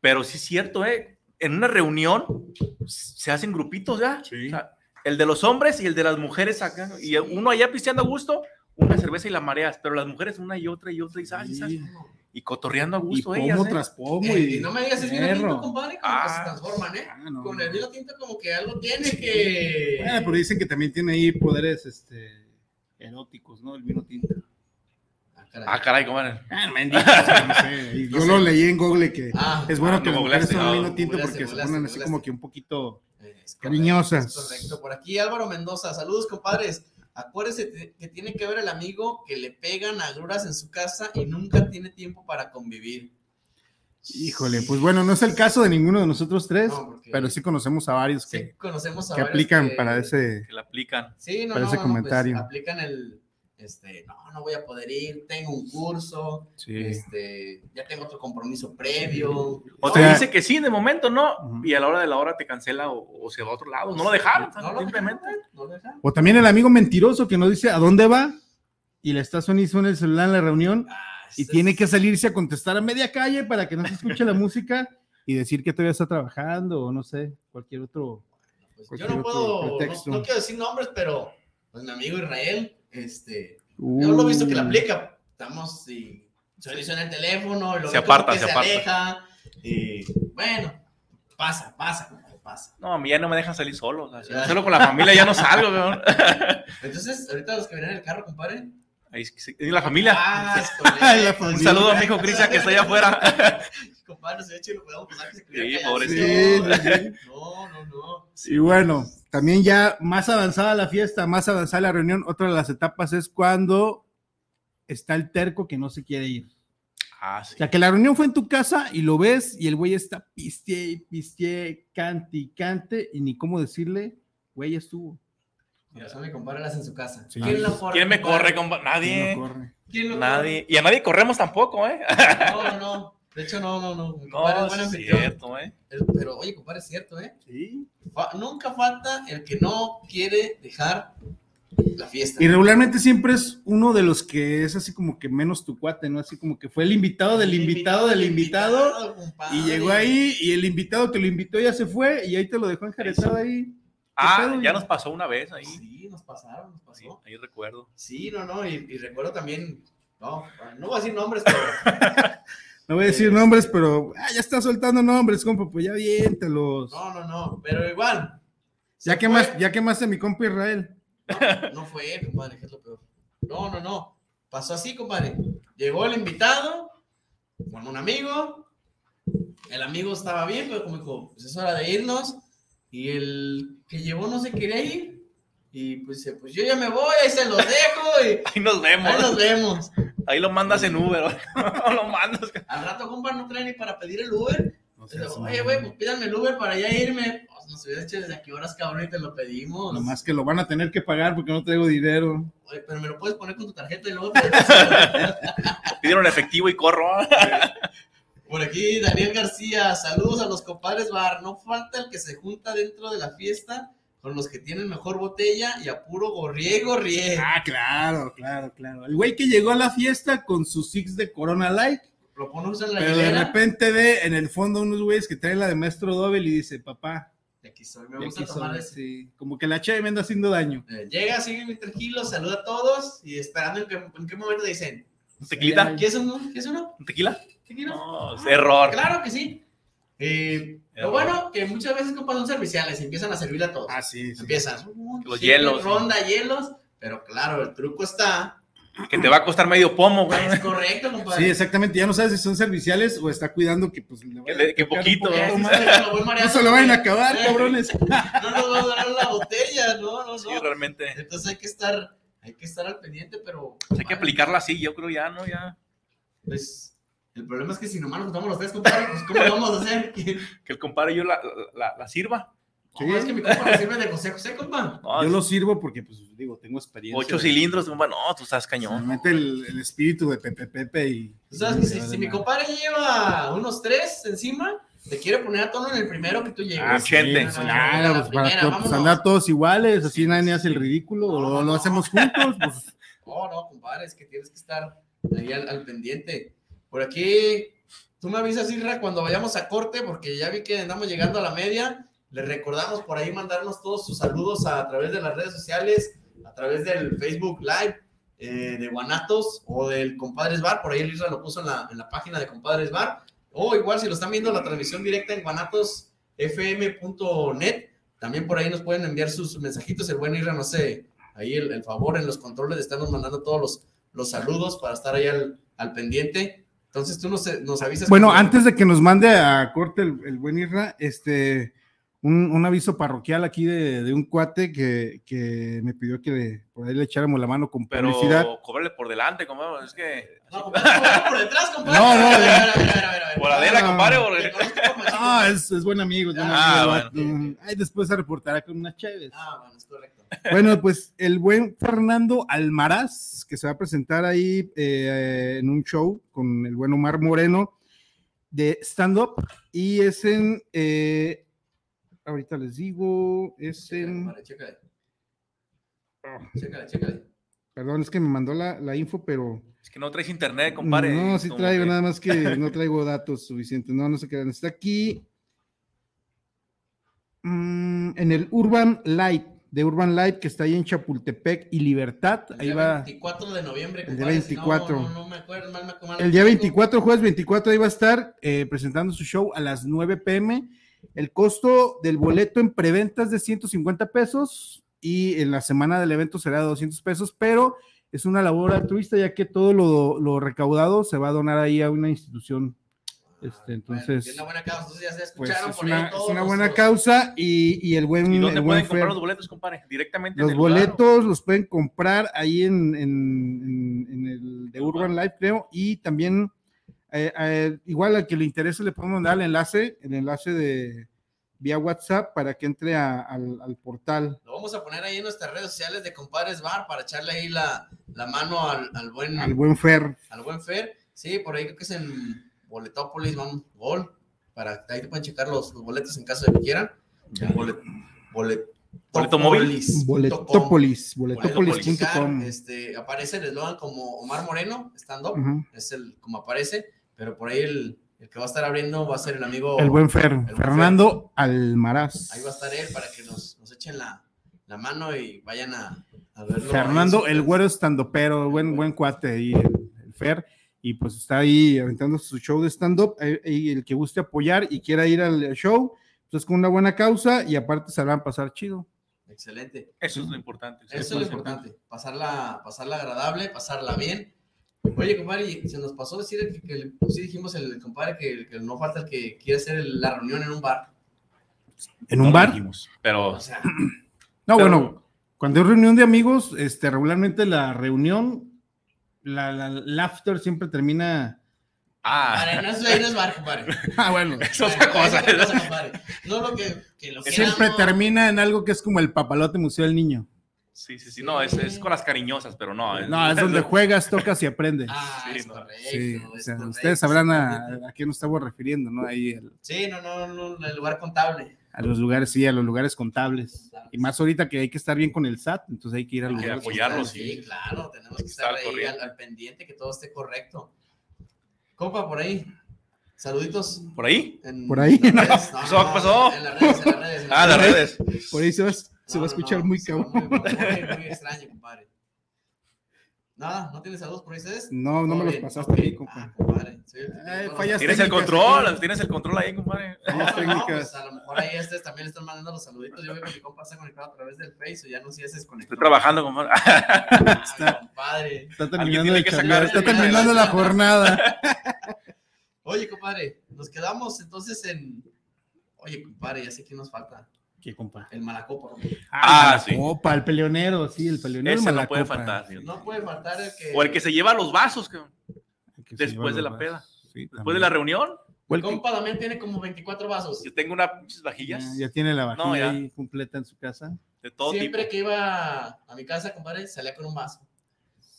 Pero sí es cierto, ¿eh? En una reunión se hacen grupitos ya.
Sí.
O sea, el de los hombres y el de las mujeres acá. Y uno allá pisteando a gusto, una cerveza y la mareas. Pero las mujeres una y otra y otra y, ¿sabes?
Sí.
y cotorreando a
Y
gusto
pomo
ellas. ¿eh?
tras pomo.
Eh,
y,
y no me digas, es vino tinto, compadre, como que se
Ah.
transforman, ¿eh?
Ah, no,
Con el vino tinto como que algo tiene que...
Bueno, pero dicen que también tiene ahí poderes este, eróticos, ¿no? El vino tinto.
Ah, caray.
Ah, caray, comadre.
Ah, me han dicho, o sea, no sé, [laughs] y
No
Yo
sé.
lo leí en Google que
Ah,
es bueno
ah,
que las mujeres tomen
no,
vino tinto porque se ponen así como que un poquito.
Correcto,
Cariñosas.
correcto. Por aquí Álvaro Mendoza, saludos compadres. Acuérdese que tiene que ver el amigo que le pegan agruras en su casa y nunca tiene tiempo para convivir.
Híjole, pues bueno, no es el caso de ninguno de nosotros tres,
No, porque-
pero sí conocemos a varios
Sí,
que,
conocemos a
que
varios
aplican
que-
para ese.
Que la aplican.
Sí, no,
para
no,
ese
no, pues,
comentario.
aplican el, este, no, no voy a poder ir, tengo un curso,
Sí.
este, ya tengo otro compromiso previo.
O
No,
te
sea-
dice que sí, de momento no, y a la hora de la hora te cancela o, o se va a otro lado. No lo dejaron,
no lo
simplemente.
dejaron, no lo dejaron.
O también el amigo mentiroso que no dice a dónde va y le está sonando en el celular en la reunión
Ah,
y tiene que salirse a contestar a media calle para que no se escuche la [laughs] música y decir que todavía está trabajando o no sé, cualquier otro.
pues, yo no
otro
puedo, no quiero decir nombres, pero pues, mi amigo Israel, este, yo lo he visto que la
Uh,
aplica, estamos y se le suena el teléfono, lo
Se aparta,
que
se
se,
aparta.
aleja, y bueno, pasa, pasa, compadre, pasa.
No, a mí ya no me dejan salir solo. o sea, si no [laughs] solo con la familia ya no salgo, weón.
Entonces, ahorita los que vienen en el carro, compadre.
Ahí y la familia.
Ah. [laughs]
Un saludo a mi hijo Cristian que está allá afuera. [laughs]
Compadre, se echa y lo podemos pasar que se
Sí, pobrecito.
Sí, sí, sí.
No, no, no.
Y bueno, también ya más avanzada la fiesta, más avanzada la reunión, otra de las etapas es cuando está el terco que no se quiere ir.
Ah, sí.
O sea, que la reunión fue en tu casa y lo ves y el güey está piste piste, cante y cante y ni cómo decirle, güey, ya estuvo.
Mira, eso mi compadre la hace en su casa.
Sí.
¿Quién corre?
¿Quién me
compadre?
corre, compa?
Y
Nadie.
no corre.
¿Quién lo
Nadie. Y a nadie corremos tampoco, ¿eh?
corre? No, no. De hecho, no, no, no. Mi
No,
compadre es
cierto, ¿eh?
Pero, oye, compadre, es cierto, ¿eh?
Sí.
Fa- nunca falta el que no quiere dejar la fiesta.
Y regularmente siempre es uno de los que es así como que menos tu cuate, ¿no? Así como que fue el invitado del invitado del invitado.
compadre.
Y llegó ahí y el invitado que lo invitó ya se fue y ahí te lo dejó enjarezado ahí.
Ah,
pedo,
ya nos pasó una vez ahí.
Sí, nos pasaron, nos
Sí,
pasó.
ahí recuerdo.
Sí, no, no, y, y recuerdo también, no, no voy a decir nombres, pero [laughs]
No voy a decir nombres, pero ah, ya está soltando nombres, compa, pues ya aviéntalos.
no, no, no, pero igual.
Ya que más, ya quemaste a mi compa Israel.
No fue él, compadre, que es lo peor. No, no, no. Pasó así, compadre. Llegó el invitado con un amigo. El amigo estaba bien, pero como dijo, pues es hora de irnos. Y el que llevó no se quería ir. Y pues dice, pues yo ya me voy, ahí se los dejo y [laughs]
Ahí nos vemos.
ahí nos vemos.
Ahí lo mandas en Uber. [laughs] lo mandas.
Al rato, compa, no trae ni para pedir el Uber.
No
Oye, güey, pues pídanme el Uber para ya irme. Pues nos hubieras hecho desde aquí horas, cabrón, y te lo pedimos.
Nomás que lo van a tener que pagar porque no traigo dinero.
Oye, pero me lo puedes poner con tu tarjeta y luego. [laughs]
Pidieron efectivo y corro.
Por aquí, Daniel García, saludos a los compadres bar. No falta el que se junta dentro de la fiesta con los que tienen mejor botella y a puro gorrié, gorrié.
Ah, claro, claro, claro. El güey que llegó a la fiesta con su six de Corona Light,
Lo ponemos en la
pero de
hilera.
repente ve en el fondo unos güeyes que traen la de maestro Doble y dice, papá,
Y aquí soy, me
de
gusta tomar
soy".
ese.
Sí, como que la cheve me anda haciendo daño.
Eh, llega, sigue muy tranquilo, saluda a todos y esperando en, que, en qué momento dicen:
¿Un tequilita?
¿Quieres uno? ¿Quieres uno?
¿Un tequila?
¿Tequila?
No, es error.
Claro que sí. Eh, lo bueno que muchas veces compas son serviciales y empiezan a servir a todos.
Ah, sí, sí.
Empiezan.
Los
sí,
hielos.
Ronda hielos, pero claro, el truco está.
Que te va a costar medio pomo, güey.
Es correcto, compadre.
Sí, exactamente. Ya no sabes si son serviciales o está cuidando que pues le
Que le- poquito,
poquito
sí, sí,
No se lo vayan a acabar,
Eh,
cabrones. [laughs]
No nos va a durar la botella, no, no,
Sí,
no.
realmente.
Entonces hay que estar, hay que estar al pendiente, pero.
Pues hay que aplicarla así, yo creo ya, ¿no? Ya.
Pues, el problema es que si nomás nos juntamos los tres, compadre, pues ¿cómo lo vamos a hacer? [laughs] Que-
el compadre yo la, la, la sirva.
Sí.
No, es que mi compa me sirve de José José, compa.
No,
Yo lo sirvo porque, pues, digo, tengo experiencia.
ocho cilindros, compa. No, tú estás
Se
cañón.
me mete el, el espíritu de Pepe Pepe y.
Tú sabes que si,
se
mi compadre lleva unos tres encima, te quiere poner a tono en el primero que tú llegues.
Ah, chente.
Sí, claro,
la
pues, para
primera,
pues, andar todos iguales, así
Sí,
nadie
sí,
hace el ridículo,
No,
o lo,
no,
lo
no.
hacemos juntos, pues. [laughs]
No, no, compadre, es que tienes que estar ahí al, al pendiente. Por aquí, tú me avisas, Irra, cuando vayamos a corte, porque ya vi que andamos llegando a la media. Les recordamos por ahí mandarnos todos sus saludos a, través de las redes sociales, a través del Facebook Live eh, de Guanatos o del Compadres Bar. Por ahí el Isra lo puso en la, en la página de Compadres Bar. O igual, si lo están viendo la transmisión directa en guanatosfm.net, también por ahí nos pueden enviar sus mensajitos. El buen Isra, no sé, ahí el, favor en los controles de estarnos mandando todos los, los saludos para estar ahí al, al pendiente. Entonces tú nos, nos avisas.
Bueno,
que-
antes de que nos mande a corte el, el buen Irra, este, un, un aviso parroquial aquí de, de un cuate que, que me pidió que le- por ahí le echáramos la mano con
Pero
publicidad.
cobrarle por delante, compadre. Es que.
No, compadre, por detrás, compadre.
No, no,
A ver, ver, ver.
Por adela,
Ah.
compadre.
Ah, es, es buen amigo, es buen
Ah,
amigo.
bueno.
Ay, después se reportará con unas chaves.
Ah, bueno, es correcto.
Bueno, pues el buen Fernando Almaraz, que se va a presentar ahí eh, en un show con el buen Omar Moreno de stand-up, y es en, eh, ahorita les digo, es
Chécale,
en,
compadre, chécale. Chécale, chécale.
perdón, es que me mandó la, la info, pero
Es que no traes internet, compadre.
no, sí traigo,
que-
nada más que [laughs] no traigo datos suficientes, no, no sé qué, está aquí, mm, en el Urban Light, de Urban Light, que está ahí en Chapultepec y Libertad,
El
ahí
día
va...
24 de noviembre,
El día
compadre, si no,
24.
No, no, me acuerdo, mal mal
El día
me
24, jueves 24, ahí va a estar eh, presentando su show a las 9 pm. El costo del boleto en preventa es de 150 pesos y en la semana del evento será de 200 pesos, pero es una labor altruista ya que todo lo, lo recaudado se va a donar ahí a una institución. Este, entonces,
es una buena causa, entonces ya se
Pues
escucharon
es
por ahí
una, es
todos
una
los-
buena
los-
causa y, y el buen,
¿Y dónde
el
pueden
buen
comprar
Fer-
los boletos, compadre? Directamente en
los
lugar,
boletos los pueden comprar ahí en, en- en- en el de Urban Life, creo, y también, eh, eh, igual al que le interese, le podemos dar el enlace, el enlace de vía WhatsApp para que entre a- al, al portal.
Lo vamos a poner ahí en nuestras redes sociales de Compadres Bar para echarle ahí la, la mano al, al buen
Al buen Fer.
al buen Fer. Sí, por ahí creo que es en Boletópolis, vamos, Gol. Para ahí te pueden checar los, los boletos en caso de que quieran. Bolet, bolet-
Boleto móvil.
Topolis.com.
Boletopolis, boletopolis.com.
publicar, Este, aparece el eslogan como Omar Moreno,
Ujú.
es el como aparece, pero por ahí el, el que va a estar abriendo va a ser el amigo.
El buen Fer,
buen
Fernando Almaraz.
Ahí va a estar él para que nos, nos echen la, la mano y vayan a, a verlo.
Fernando, el güero estando pero buen, buen cuate ahí, el, el Fer, y pues está ahí aventando su show de stand-up, eh, y el que guste apoyar y quiera ir al show, pues con una buena causa y aparte se la van a pasar chido.
Excelente.
Eso es lo importante.
Eso es lo importante, pasarla, pasarla agradable, pasarla bien. Oye, compadre, y se nos pasó decir que, que el- sí dijimos el compadre que, que no falta el que quiere hacer el- la reunión en un bar.
¿En
No
un
lo
bar?
dijimos, pero
O sea,
No,
Pero-
bueno, cuando hay reunión de amigos, este, regularmente la reunión, la, la, el after siempre termina.
ah,
no es, es. [laughs]
Ah, bueno.
es otra cosa.
Es otra cosa, compadre. No lo que, que lo
Siempre
queramos.
termina en algo que es como el papalote museo del niño.
Sí, sí, sí. No, es, es con las cariñosas, pero no.
No, es donde [laughs] juegas, tocas y aprendes.
Ah,
Sí,
es
no.
correcto.
Sí, o
es
sea,
correcto,
ustedes sabrán a, a qué nos estamos refiriendo, ¿no? Ahí el-
Sí, no, no, no, el lugar contable.
A los lugares, sí, a los lugares contables. Y más ahorita que hay que estar bien con el SAT, entonces hay que ir a
Hay
los
que
lugares.
apoyarlos,
Sí,
sí.
claro, tenemos que
Estar
estar
al
ahí al, al pendiente, que todo esté correcto. Compa, por ahí. Saluditos.
¿Por ahí?
en
Por ahí,
las [laughs]
no.
redes.
¿Qué pasó? ¿Qué pasó?
En las redes, en las redes. en
Ah, las redes.
Por ahí se va, se
No,
va a
no,
escuchar
no,
muy cabrón.
Muy, muy, muy extraño, compadre. Nada, ¿no tienes saludos por ahí ustedes?
No, no me los pasaste
ok.
a mí, compa.
Ah, compadre.
fallas
Tienes el control, tienes el control ahí, compadre. [laughs]
No,
técnicas.
pues a lo mejor ahí ustedes también están mandando los saluditos. Yo veo que mi compa está conectado a través del Face o ya no sé si se desconectó.
Estoy trabajando, compadre.
Ah, compadre.
Está terminando, de
que sacar
está terminando la jornada.
Oye, compadre, nos quedamos entonces en. Oye, compadre, ya sé quién nos falta.
¿Qué, compa?
El Malacopa.
Ah,
la
sí.
Copa, el peleonero, sí, el peleonero.
Ese no puede faltar. sí.
No puede faltar el que.
O el que se lleva los vasos, cabrón.
El
Después de la peda.
Sí,
Después
también.
de la reunión,
O el
El
que-
compa también tiene como 24 vasos.
yo tengo unas vajillas
ya, ya tiene la vajilla
No, ya.
ahí completa en su casa.
de todo
Siempre
tipo.
que iba a mi casa, compadre, salía con un vaso.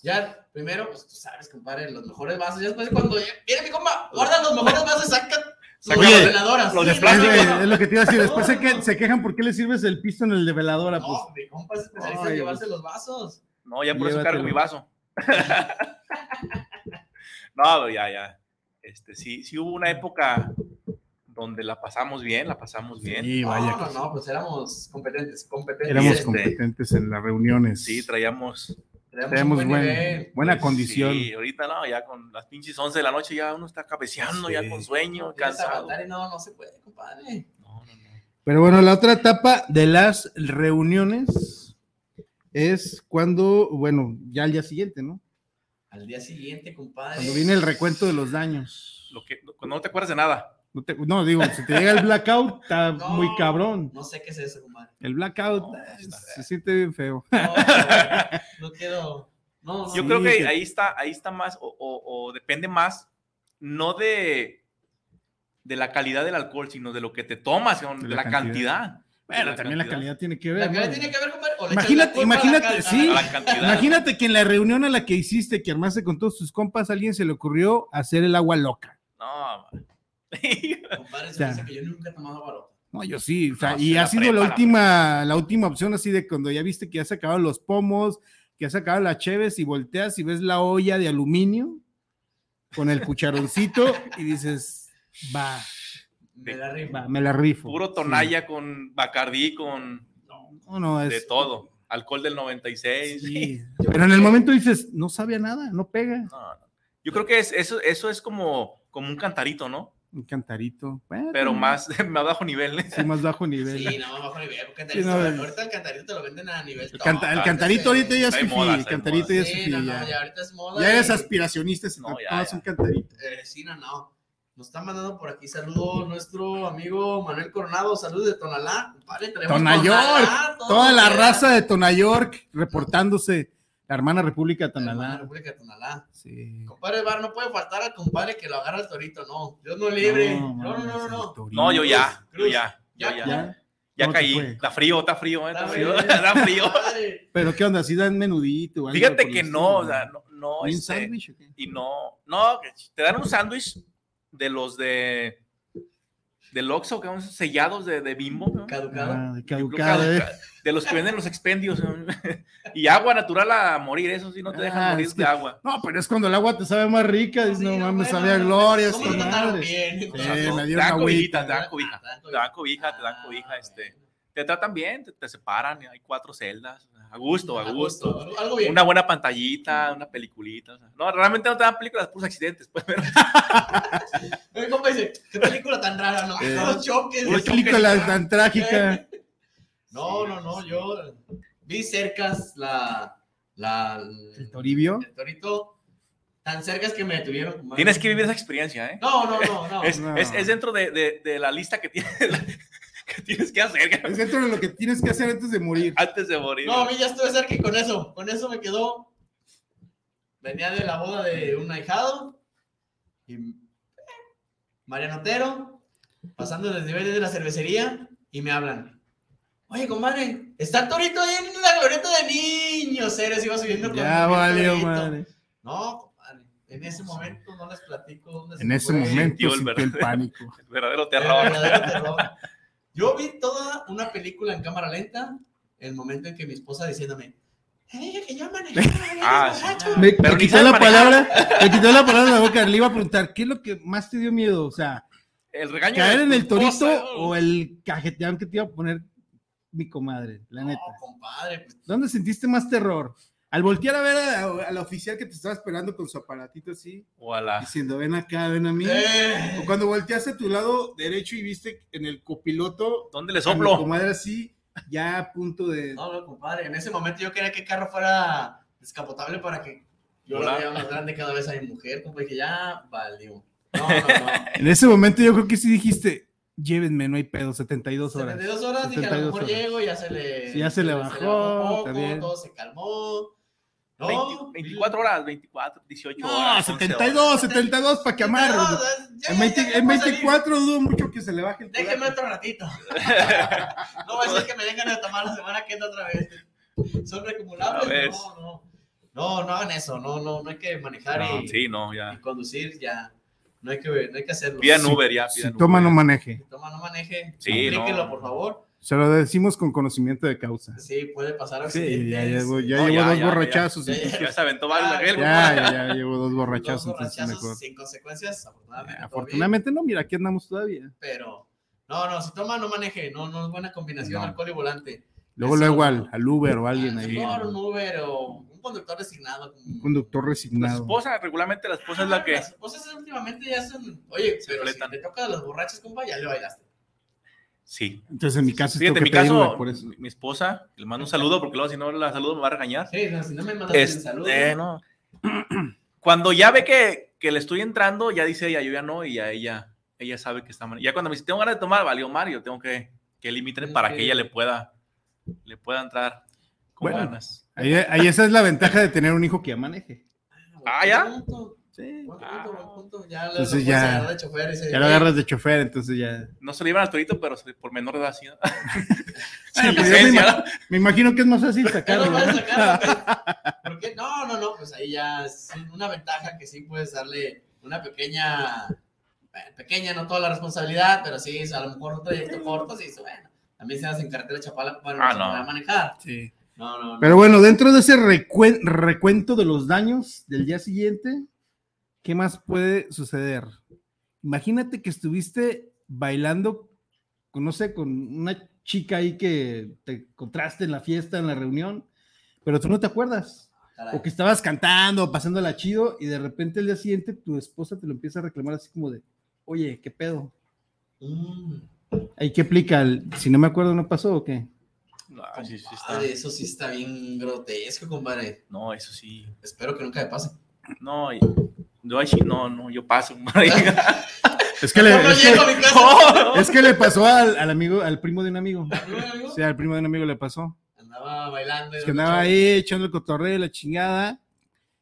Ya, primero, pues tú sabes, compadre, los mejores vasos. Ya después, cuando ya- viene mi compa, guarda los mejores vasos y saca Los- de veladoras.
los de plástico.
Es, es lo que te iba a decir. Después se, que-
no. [laughs]
se quejan por qué le sirves el pisto en el de veladora. Pues.
No, mi compa es especialista en llevarse los vasos.
No, ya por eso
Llévatelo.
cargo mi vaso. no, ya, ya. Este, sí, sí hubo una época donde la pasamos bien, la pasamos bien.
Sí,
No,
vaya.
no, no, pues éramos competentes, competentes.
Éramos
este-
competentes en las reuniones.
Sí, traíamos.
Tenemos buen- buena
pues,
condición.
Sí, ahorita no, ya con las pinches 11 de la noche ya uno está cabeceando,
Sí.
ya con sueño,
Quieres
cansado.
no, no se puede, compadre.
No, no, no.
Pero bueno, la otra etapa de las reuniones es cuando, bueno, ya al día siguiente, ¿no?
Al día siguiente, compadre.
Cuando viene el recuento de los daños.
Lo que, cuando no te acuerdas de nada.
No, te- no, digo, si te llega el blackout, está [laughs]
No,
muy cabrón.
No sé qué es eso, compadre.
El blackout
No,
eh, se siente bien feo.
No, no [laughs] quiero. No, no.
Yo
Sí,
creo que
que-
ahí está, ahí está más, o, o- o depende más, no de, de la calidad del alcohol, sino de lo que te tomas, de,
De
la,
la
cantidad.
cantidad. Bueno,
la
también la calidad tiene que
La
ver.
cara
¿no?
tiene que ver, compadre. o le
Imagínate- imagínate, sí. Imagínate que en la reunión a la que hiciste, que armaste con todos tus compas, a alguien se le ocurrió hacer el agua loca.
No, man. [laughs]
Compadre,
O sea,
dice que yo nunca he tomado agua loca.
No, yo sí, o sea,
No,
y
se la
ha sido la última, la última opción así de cuando ya viste que ya se acabaron los pomos, que ya se acabaron las cheves y volteas y ves la olla de aluminio con el cucharoncito [laughs] y dices, va,
Me la rifo.
va, me la rifo.
puro tonalla con Bacardí, con
No, no, es,
de todo. Alcohol del 96.
sí. [laughs] Pero en el momento dices, no sabe a nada, no pega.
No, no. Yo creo que es, eso, eso es como, como un cantarito, ¿no?
Un cantarito. Bueno,
Pero más, más bajo nivel. ¿eh?
sí, más bajo nivel.
Sí, no, bajo nivel. porque
Sí, no,
ahorita el cantarito te lo venden a nivel.
El, canta- el cantarito ahorita ya es
moda,
el cantarito
moda.
ya es
Sí,
fifi,
no, no,
ya.
ya ahorita es moda.
Ya eres
y-
aspiracionista, si
No,
te
ya,
tomas
ya.
un cantarito.
Eh, sí, no, no. Nos está mandando por aquí saludos nuestro amigo Manuel Coronado. Saludos de Tonalá. Tenemos
Tonayork, Toda la raza de Tonayork reportándose. La hermana República de
La hermana
Tonalá.
República de Tonalá.
Sí.
Compadre Bar, no puede faltar al compadre que lo agarra el torito, no. Dios no libre. No, no, no, no. no.
Yo ya, yo
Cruz.
ya, yo
Ya,
ya.
Ya.
Ya
¿Cómo te
caí. Está frío, está frío, eh, está frío. Está frío. [laughs]
Pero qué onda, si dan menudito.
Fíjate que no, o sea, no, no,
¿Y un
este,
sándwich
y no, no, te dan un sándwich de los de, del Oxxo, que son sellados de, de bimbo. ¿no?
Caducado.
Ah, de caducado, eh.
De los que venden los expendios. ¿no? [laughs] y agua natural a morir, eso sí, no te dejan
Ah,
morir
es
de
que-
agua.
No, pero es cuando el agua te sabe más rica. Dices,
Sí,
no mames,
bueno,
sabía gloria
¿cómo
esta
te trataron
madre.
bien?
Sí,
No,
me
te dan cobijita, te dan cobija,
Te dan
cobija, te dan cobija, este, te tratan bien, te, te separan, hay cuatro celdas, a gusto, a gusto.
Algo, algo bien.
Una buena pantallita, una peliculita. o sea, no, realmente no te dan películas, puros accidentes. Pues, pero- [laughs]
Mi compa dice, qué película tan rara, ¿no?
Eh,
Los choques.
Qué película
choques.
tan trágica. [laughs]
No, no, no, yo vi cercas la, la,
El Toribio.
el torito, tan cercas que me detuvieron.
Tienes que vivir esa experiencia, ¿eh?
No, no, no, no.
Es,
no.
es- es dentro de, de- de la lista que tienes, [laughs] [laughs] que tienes que hacer
Es dentro de lo que tienes que hacer antes de morir.
antes de morir.
No, a mí ya estuve cerca y con eso, con eso me quedó. Venía de la boda de un ahijado y eh, Mariano Otero, pasando desde nivel de la cervecería y me hablan. Oye, compadre, está el torito ahí en la glorieta de niños. Eres, iba subiendo con
Ya
el
valió, madre.
No, compadre, en ese momento no les platico dónde se
En ese
fue.
momento
sintió el
el
verdadero-
pánico.
El verdadero
El
terror.
verdadero terror. Yo vi toda una película en cámara lenta, el momento en que mi esposa diciéndome, "Te dije que yo manejaba,
Ah, sí.
borracho".
Me, quitó la palabra, me quitó la palabra de la boca. Le iba a preguntar, ¿qué es lo que más te dio miedo? O sea,
El regaño.
caer en el torito o el cajeteón que te iba a poner mi comadre, la neta.
No, compadre, pues,
¿Dónde sentiste más terror? Al voltear a ver a, a la oficial que te estaba esperando con su aparatito así,
O a la.
diciendo, ven acá, ven a mí.
eh,
O cuando volteaste a tu lado derecho y viste en el copiloto
¿Dónde le
a mi
soplo?
comadre así, ya a punto de...
no, no, compadre, en ese momento yo quería que el carro fuera descapotable para que yo la vea más grande cada vez a mi mujer, como que ya valió. No, no, no. [laughs]
En ese momento yo creo que sí dijiste, llévenme, no hay pedo, 72 horas.
72 horas, dije, a lo
72
mejor
horas.
llego, ya se le...
Sí, ya se le bajó,
poco, todo se calmó. No,
20 24 horas, 24, 18
No,
horas. 11
72,
horas.
72 para que amarre.
No, ya-
En,
ya-
20
ya
en
vamos a salir.
24 dudo mucho que se le baje el
Déjenme
coraje.
otro ratito. [laughs] No va a ser que me vengan a tomar la semana que entra otra vez. Son. No, no. No, no hagan eso. No, no, no hay que manejar
No,
y,
sí, no,
y
ya.
conducir ya. No hay que, no hay que hacerlo.
Pidan
Si
Uber ya.
Si toma, no maneje.
toma, no maneje.
Sí,
Aplíquelo,
no.
por favor.
Se lo decimos con conocimiento de causa.
Sí, puede pasar
Sí, ya llevo, ya
No,
llevo
ya,
dos
ya,
borrachazos.
ya.
Ya se aventó varios
Ya,
Ya,
compadre.
ya, ya llevo dos
Dos
borrachazos, entonces
borrachazos
mejor.
sin consecuencias, afortunadamente.
Afortunadamente no, mira, aquí andamos todavía.
pero no, no, si toma, no maneje. No, no es buena combinación
No.
alcohol y volante.
Luego,
Eso-
luego al, al Uber o alguien ahí.
Mejor un Uber o un conductor designado.
Un conductor
La
resignado.
esposa, regularmente la esposa es la que.
Las esposas últimamente ya son. Oye,
Se
pero si te toca a los borrachos, compa, ya le bailaste.
Sí.
Entonces en mi caso
Fíjate, en mi caso,
por eso.
mi, mi esposa, le mando un saludo porque luego si no la saludo me va a regañar.
Sí, no, si no me mandas
Este,
un saludo.
no. [clears throat] Cuando ya ve que, que le estoy entrando, ya dice ella, yo ya no, y ya ella, ella sabe que está mal. Ya cuando me dice, tengo ganas de tomar, valió Mario, tengo que, que limitar para que ella le pueda, le pueda entrar con
Bueno.
ganas.
Ahí, ahí esa es la ventaja de tener un hijo que ya maneje.
Ah, ¿ya?
Sí.
buen punto, buen punto. Ya,
Entonces
lo
ya-
de chofer
Ya lo agarras de chofer, entonces ya.
No se le iban al torito, pero por menor de edad, sí, [laughs]
pues me,
licencia,
imag- me imagino que es más fácil
Ya lo
sacarlo. ¿no?
sacar, [laughs] porque- no, no, no, pues ahí ya es una ventaja que sí puedes darle una pequeña, bueno, pequeña, no toda la responsabilidad, pero sí, a lo mejor un trayecto corto, sí, bueno, también se hace en carretera Chapala para
Ah, no.
manejar.
Sí.
No, no, no.
Pero bueno, dentro de ese recuen- recuento de los daños del día siguiente, ¿qué más puede suceder? Imagínate que estuviste bailando, con, no sé, con una chica ahí que te encontraste en la fiesta, en la reunión, pero tú no te acuerdas.
Caray.
O que estabas cantando, pasándola chido, y de repente el día siguiente tu esposa te lo empieza a reclamar así como de, oye, ¿qué pedo?
Mm,
¿Ahí qué aplica? si no me acuerdo, ¿no pasó o qué?
No, sí, sí está.
eso sí está bien grotesco, compadre.
No, eso sí.
Espero que nunca me pase.
No, y- yo ahí sí, no, no, yo paso. [laughs]
Es que le, es que- [laughs] es le pasó al, al amigo, al primo de un amigo.
¿No, amigo?
Sí, al primo de un amigo le pasó.
Andaba bailando.
Es que andaba ahí echando el cotorreo, la chingada.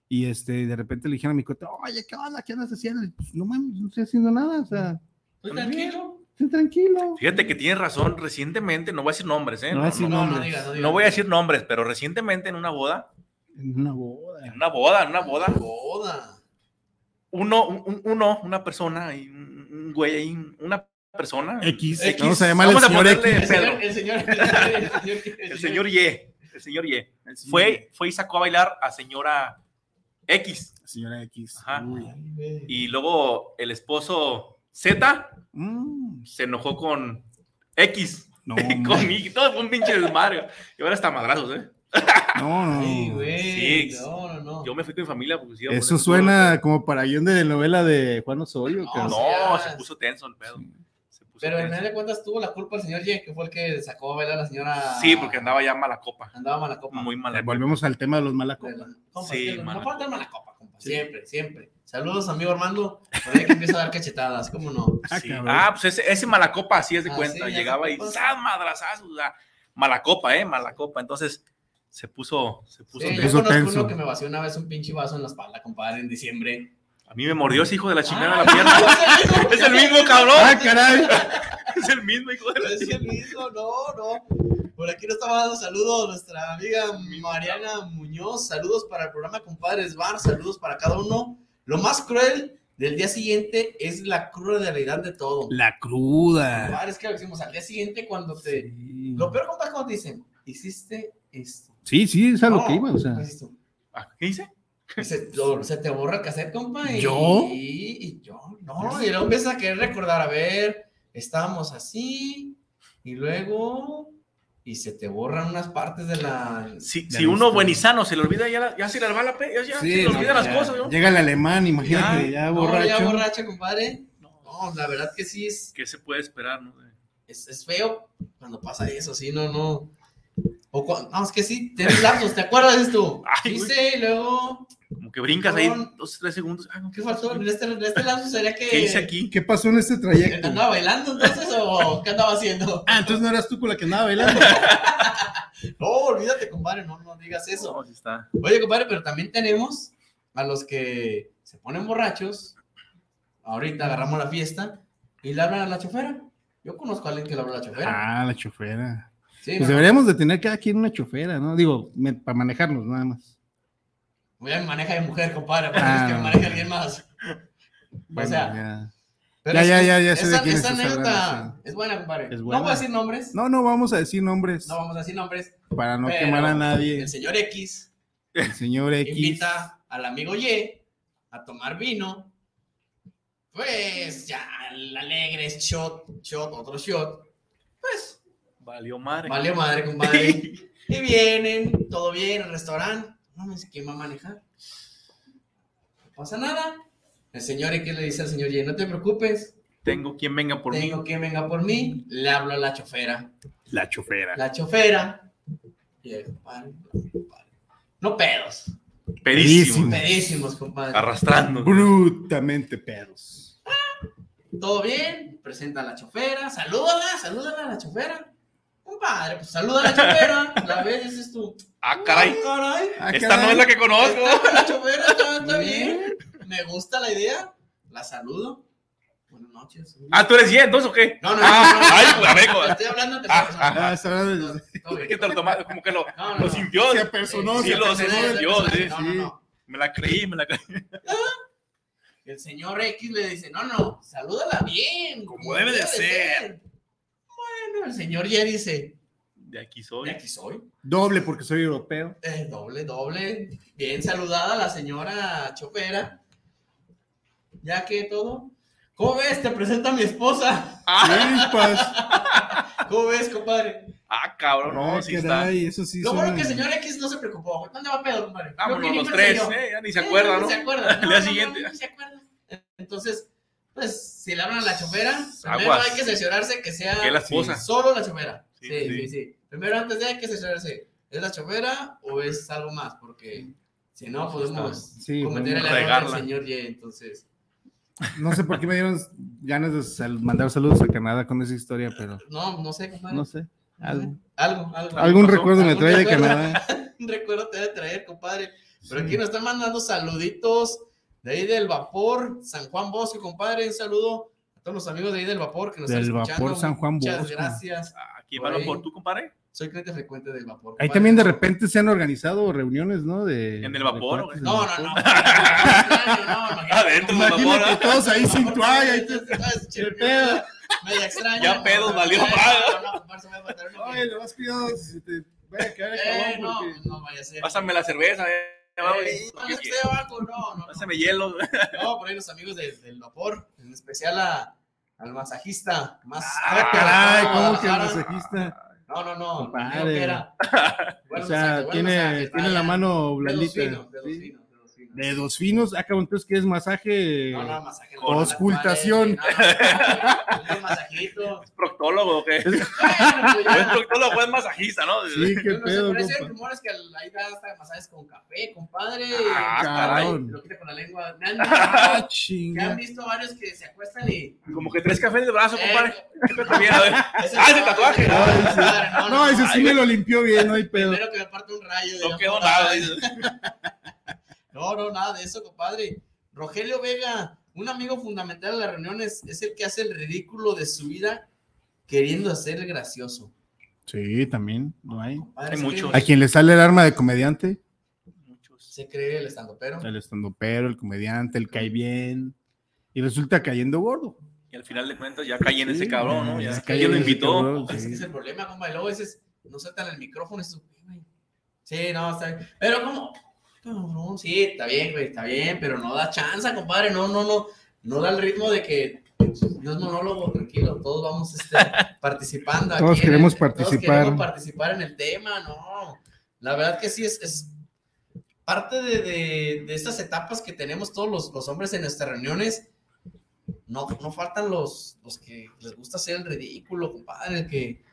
Y este, de repente le dijeron a mi coto, oye, ¿qué onda? ¿Qué andas haciendo? Pues no mames, no estoy haciendo nada. O sea,
Estoy tranquilo.
estoy tranquilo.
Fíjate que tienes razón, recientemente, no voy a decir nombres, ¿eh?
No voy a decir
No, no
nombres.
digas, no digas.
No voy a decir nombres, pero recientemente en una boda,
En una boda.
en una boda, en una boda,
Boda.
Uno, un- uno, una persona, y un, un güey ahí, una persona.
X.
X.
Vamos a llamarle
Vamos a
señor
ponerle
X.
Pedro.
El señor, el señor,
El señor Y. El señor Y. Fue, fue y sacó a bailar a señora X.
Señora X.
Ajá. Y luego el esposo Z
Mm,
se enojó con X.
no, [laughs]
Conmigo. Todo fue un pinche desmadre. Y ahora está madrazos, ¿eh?
No, no.
Ay, güey.
Sí.
No, no, no.
Yo me fui con mi familia porque sí
Eso
poner
suena como para guion de novela de Juan Osorio.
No,
se puso tenso el pedo. Se puso
Pero en
tenso.
final de cuentas tuvo la culpa el señor Y, que fue el que sacó a bailar a la señora.
Sí, porque andaba ya mala copa.
Andaba mala copa.
Muy mala
Eh, Volvemos al tema de los malacopas.
Compa,
Sí,
no
mala
falta mala copa, compa. Siempre, siempre. Saludos, amigo Armando. Por ahí que empieza a dar cachetadas, ¿cómo no? [laughs]
Ah,
Sí. Ah, pues ese, ese mala copa, así es de
Ah,
cuenta. Llegaba y
pasa.
¡zas, madrazazos! o sea, mala copa, ¿eh? Mala copa. Entonces se puso, se puso
Sí,
tenso.
yo conozco
tenso.
uno que me vació una vez un pinche vaso en la espalda, compadre, en diciembre.
A mí me mordió ese hijo de la chingada
Ah,
la pierna. [laughs] es el mismo, cabrón.
Ah, caray.
es el mismo hijo de la
Es el mismo, no, no. Por aquí nos estaba dando saludos nuestra amiga Mariana Muñoz. Saludos para el programa Compadres Bar. Saludos para cada uno. Lo más cruel del día siguiente es la cruda realidad de todo.
La cruda.
Compadre, es que lo decimos al día siguiente cuando te.
Sí,
Lo peor, compadre, cuando te dicen, hiciste esto.
Sí, sí, es a lo
No,
que iba. O sea,
¿qué
hice?
Se, lo- se te borra el cassette, compa. Y,
¿Yo?
Y, y yo, no. Y luego empiezas a querer recordar, a ver, estábamos así, y luego, y se te borran unas partes de la.
Si,
Ya
si
lo
uno buenizano se le olvida, ya, la- ya se le va la pe, ya, ya
sí,
se le
no,
olvidan las
ya,
cosas, ¿no?
Llega el alemán, imagínate, ya,
No,
borracho.
ya borracho, compadre.
No,
No, la verdad que sí es,
¿Qué se puede esperar? No?
es, es feo cuando pasa eso, sí, no, no. O cua- no, es que sí, tienes lapsos, ¿te acuerdas de esto? [laughs]
Ay.
Dice, y luego,
Como que brincas ahí dos, tres segundos. Ah, no,
¿qué faltó? En este, en este lapso sería que.
¿Qué hice aquí?
¿Qué pasó en este trayecto?
¿Andaba bailando entonces o qué andaba haciendo?
Ah, entonces no eras tú con la que andaba bailando. [laughs]
No, olvídate, compadre, no, no digas eso.
No, sí está.
Oye, compadre, pero también tenemos a los que se ponen borrachos. Ahorita agarramos la fiesta y le hablan a la chofera. Yo conozco a alguien que le habla a la chofera.
Ah, la chofera.
Sí,
Pues
no,
deberíamos de tener cada quien una chofera, ¿no? Digo, me- para manejarnos nada más.
Voy a me maneja de mujer, compadre, para
Ah.
que me maneje alguien más.
Bueno,
sea,
ya.
Pero
Ya, ya, ya, ya sé
esa,
de quién
esa
estás
anécdota
hablando,
es buena, compadre.
Es
No voy a decir nombres.
No, no vamos a decir nombres
No vamos a decir nombres.
para no quemar a nadie.
El señor X
El señor X.
invita al amigo Y a tomar vino. Pues ya, el alegre shot, shot, otro shot. Pues
Valió madre.
valió madre, compadre. [laughs] y vienen, todo bien, el restaurante. No me sé quién va a manejar. No pasa nada. El señor X le dice al señor Y, no te preocupes,
Tengo quien venga por
tengo
mí.
que venga por mí. Le hablo a la chofera.
La chofera.
La chofera. Y el compadre, compadre. No pedos,
Pedísimo.
Pedísimo.
pedísimos, compadre.
Arrastrando.
Brutamente perros.
¿Todo bien? Presenta a la chofera, salúdala, salúdala a la chofera. Compadre, pues saluda a la chofera. La ves, dices tú.
Ah, caray.
"Ah, caray.
Ah,
Esta
caray.
no es la que conozco.
La chofera, está, está bien. Me gusta la idea. La saludo. Buenas noches.
Ah, ¿tú eres Y entonces o qué?
No, no, no.
Ah,
no, no.
ay, pues, a ver, co-
Estoy hablando de
Ah,
persona.
Ah,
Es
bien.
que te lo tomaste, como que lo,
No, no,
lo sintió.
Se apersonó,
Sí,
se
lo sintió, sí.
No, no, no.
Me la creí, me la creí.
El señor X le dice, no, no, salúdala bien.
Como debe de ser.
Bueno, el señor Y dice,
De aquí
de
soy.
aquí soy.
Doble porque soy europeo.
Eh, doble, doble. Bien saludada la señora chopera. Ya que todo. ¿Cómo ves? Te presenta a mi esposa.
Ah,
Chispas. [laughs]
¿Cómo ves, compadre?
ah, cabrón, no, sí está.
eso sí.
Lo bueno que el señor X no se preocupó. ¿Dónde va pedo, compadre?
Vámonos
ni
los tres, eh, ya ni se
Eh,
acuerda,
ni
¿no?
se acuerda. [laughs]
El día siguiente.
ni se acuerda. Entonces, pues, si le hablan a la chofera, primero
Aguas.
hay que cerciorarse que sea
Que la esposa.
solo la chofera. Sí
Sí,
sí.
sí.
sí, Primero, antes de hay que cerciorarse, ¿es la chofera o es algo más? Porque si no, podemos
Sí,
cometer el error del
regarla.
señor Y. Entonces,
No sé por qué me dieron ganas de sal- mandar saludos a Canadá con esa historia, pero
no, no sé, compadre.
no sé. Algo.
Algo, algo.
Algún
pasó?
recuerdo me
¿Algún
trae de
recuerdo?
Canadá. [laughs]
Un recuerdo te debe traer, compadre. Pero
Sí.
aquí nos están mandando saluditos de ahí del vapor, San Juan Bosque, compadre. Un saludo a todos los amigos de ahí del vapor que nos
Del
están
Vapor
escuchando.
San Juan
Muchas
Bosque.
gracias.
Aquí va
Por
por tú, compadre.
Soy cliente frecuente del vapor.
Ahí también de repente se han organizado reuniones, ¿no? De,
¿En el vapor,
de
No, no, no.
vapor.
no, [laughs] no, imagínate.
Adentro del vapor. ¿ah?
todos ahí sin toalla. [laughs] ¿Qué pedo?
media extraña.
Ya pedos, valió madre.
No, no, compadre, se me va a matar uno que-
Oye, le vas cuidado te vaya a quedar el
Eh, no, no vaya a ser.
Pásame la cerveza, eh.
No, abajo, no, no.
Pásame hielo.
No, por ahí los amigos de- del vapor, en especial a- al masajista más.
Ah,
de
caray, ¿cómo que el
Guadalajara.
masajista?
No, no, no.
Compadre.
era. [laughs]
O sea,
masaje,
tiene,
masaje,
tiene la mano
De
blandita.
finos, de dos
¿sí?
Finos, de dos finos.
De finos, acá entonces que es masaje.
No, no, masaje. no,
Auscultación.
masajito. [laughs]
¿Es proctólogo o qué?
Pues
¿O [laughs] es
ya.
proctólogo o es masajista, no?
Sí, qué
No
pedo,
por ahí sí hay rumores que ahí da hasta masajes con café, compadre.
Ah,
cabrón.
Lo quita con la lengua. Me han, [laughs]
Ah,
me han
chinga.
visto varios que se acuestan y.
Como que tres cafés en el brazo,
Eh,
compadre.
Ese
Ah, ese tatuaje.
No,
ese sí me lo limpió bien, no hay pedo.
Primero que me parte un rayo.
No
ya,
quedó nada.
No, no, nada de eso, compadre. Rogelio Vega, un amigo fundamental de las reuniones, es el que hace el ridículo de su vida queriendo hacer el gracioso.
Sí, también, no hay.
Compadre,
Hay muchos.
A quien le sale el arma de comediante,
Muchos.
Se cree el estando pero.
el estandopero, el comediante, el cae bien. Y resulta cayendo gordo.
Y al final de cuentas ya caí en
Sí,
ese cabrón, ¿no?
ya
Ya,
se
¿Quién
cayó
lo invitó?
cabrón. Sí.
es el problema, compa. Y luego a veces no sueltan el micrófono. y eso, güey. Sí, no, está bien. Pero como, cabrón, sí, está bien, güey, está bien, pero no da chance, compadre. No, no, no. No da el ritmo de que no es monólogo, tranquilo. Todos vamos este, [laughs] participando.
Todos
aquí
queremos
el-
participar.
Todos queremos participar en el tema, no. La verdad que sí es, es parte de, de- de estas etapas que tenemos todos los, los hombres en nuestras reuniones. No, no faltan los, los que les gusta hacer el ridículo, compadre, que...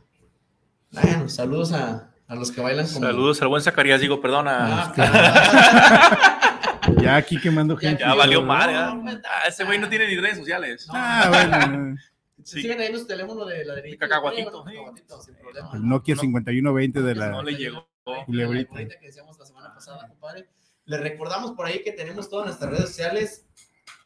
Bueno, saludos a, a los que bailan como...
Saludos al buen Zacarías, digo, perdona.
Ah, claro. [laughs]
Ya aquí quemando gente.
ya valió
¿no?
madre.
No,
¿ah? ese güey no tiene ni redes sociales.
No.
Ah, bueno.
Sí.
Siguen ahí los teléfonos de la derecha.
Cacahuatito,
Sí,
sí.
cacahuatito, sin problema.
El Nokia
No.
5120 de
No
la.
le llegó.
Culebrita
que decíamos la semana pasada, compadre. Les recordamos por ahí que tenemos todas nuestras redes sociales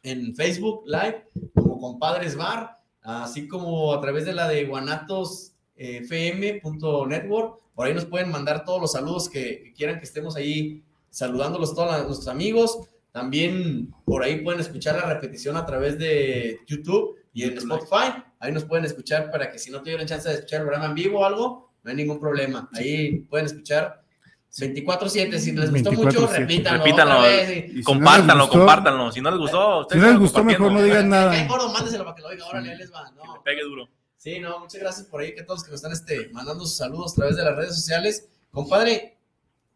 en Facebook Live, como Compadres Bar, así como a través de la de guanatosfm.network. Por ahí nos pueden mandar todos los saludos que, que quieran que estemos ahí saludándolos todos a nuestros amigos. También por ahí pueden escuchar la repetición a través de YouTube y en Spotify. Ahí nos pueden escuchar para que si no tuvieron chance de escuchar el programa en vivo o algo, no hay ningún problema. Ahí pueden escuchar 24-7. Si les gustó mucho,
24/7.
repítanlo.
Repítanlo.
otra vez, y-
si no
Compártanlo,
les gustó-
compártanlo. Si no les gustó,
Si no les gustó, mejor no digan nada.
Que hay gordo, mándeselo para que lo oiga. Órale, les va.
Que le
No.
pegue duro.
Sí, no, muchas gracias por ahí que todos los que nos están este, mandando sus saludos a través de las redes sociales. Compadre,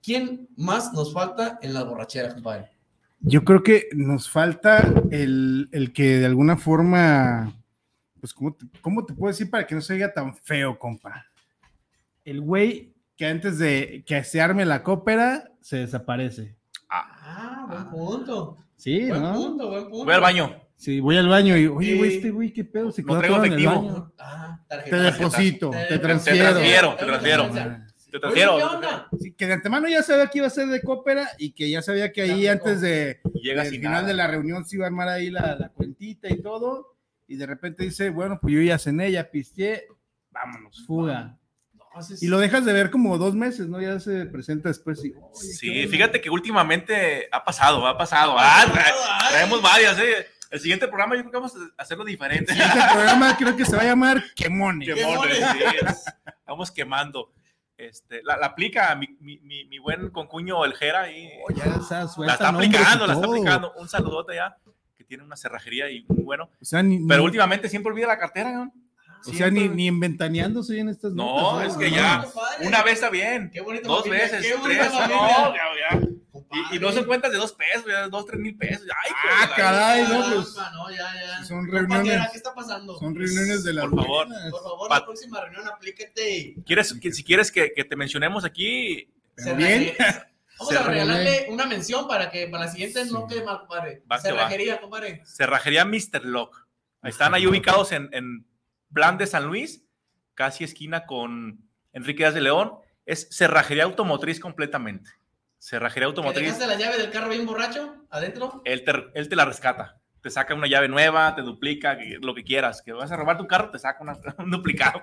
¿quién más nos falta en la borrachera, compadre?
Yo creo que nos falta el, el que de alguna forma, pues, ¿cómo te, ¿cómo te puedo decir para que no se oiga tan feo, compa? El güey que antes de que se arme la cópera, se desaparece.
Ah, buen punto.
Sí,
Buen
¿no?
punto, buen punto.
Voy al baño.
Sí, voy al baño y, oye, güey, este güey, ¿qué pedo? Se quedó
traigo
todo en el
efectivo.
baño.
Ah,
Te deposito,
Te-
te
te
transfiero.
transfiero, te transfiero. Te transfiero.
que de antemano ya sabía que iba a ser de cópera y que ya sabía que ahí antes de,
sin
final
nada.
de la reunión se iba a armar ahí la, la cuentita y todo, y de repente dice, bueno, pues yo ya cené, ya pisteé, vámonos, fuga. Y lo dejas de ver como dos meses, ¿no? Ya se presenta después y, oye, ¿qué
Sí, fíjate que últimamente ha pasado, ha pasado. Ah, tra- traemos varias, ¿eh? El siguiente programa yo creo que vamos a hacerlo diferente.
Este [laughs] programa creo que se va a llamar Quemones.
Quemones, sí, es- Vamos quemando. Este, la, la aplica mi, mi, mi, mi buen concuño El Jera ahí.
Oh, ya esa
la
suelta
está aplicando, la está aplicando. Un saludote ya, que tiene una cerrajería y muy bueno.
O sea, ni,
Pero
ni-
últimamente siempre olvida la cartera, ¿no?
o sea, ni, ni en ventaneando soy en estas
No,
notas,
es que
¿no?
ya, una vez está bien.
Qué bonita
Dos
familia,
veces,
qué bonita
tres,
familia.
no, ya, ya.
Compadre.
Y, y no son cuentas de dos pesos, ya, dos, tres mil pesos. Ay,
Ah,
de la-
caray, no, pues,
no, ya, ya.
son reuniones-
¿Qué está pasando?
Son reuniones de las
Por favor.
buenas.
Por favor,
Pa-
la próxima reunión aplíquete y
¿Quieres, que, si quieres que, que te mencionemos aquí,
Pero bien. [laughs]
Vamos
Se
a regalarle una mención para que para la siguiente no
Sí.
quede mal, compadre.
Va.
Cerrajería, compadre.
Cerrajería Mr. Lock. Están ahí ubicados en, en Plan de San Luis, casi esquina con Enrique Díaz de León. Es cerrajería automotriz completamente. Cerrajería
¿Que
automotriz.
dejaste la llave del carro bien borracho adentro?
Él te, él te la rescata. Te saca una llave nueva, te duplica, lo que quieras. Que vas a robar tu carro, te saca una- [laughs] un duplicado.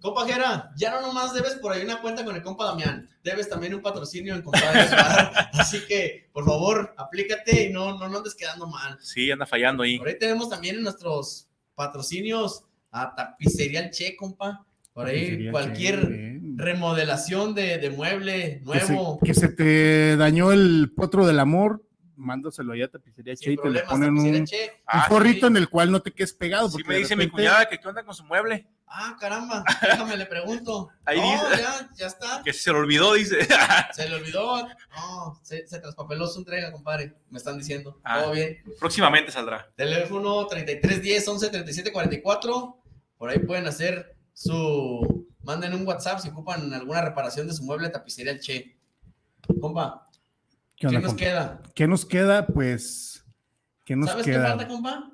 Compa Jera, ya no nomás debes por ahí una cuenta con el compa Damián, debes también un patrocinio en Compadres Bar. [laughs] Así que, por favor, aplícate y no, no, no andes quedando mal.
Sí, anda fallando ahí.
Por ahí tenemos también en nuestros patrocinios a Tapicería El Che, compa. Por ahí cualquier remodelación de, de mueble
Que se,
nuevo.
que se te dañó el potro del amor, mándaselo allá a tapicería Che y te le ponen un, un.
Ah,
forrito
sí.
en el cual no te quedes pegado.
Sí
porque
me
de
dice mi cuñada que qué onda con su mueble.
Ah, caramba, [laughs] déjame le pregunto.
Ahí
No,
dice.
ya, ya está.
Que se le olvidó, dice. [laughs]
Se le olvidó. No, se, se traspapeló su entrega, compadre. Me están diciendo.
Ah.
Todo bien.
Próximamente saldrá.
Teléfono 3310 11 37 44. Por ahí pueden hacer su. Manden un WhatsApp si ocupan alguna reparación de su mueble tapicería el Che. Compa,
¿Qué,
¿qué, nos
compa?
queda?
¿Qué nos queda? Pues, ¿qué nos
¿Sabes qué
queda?
falta, compa?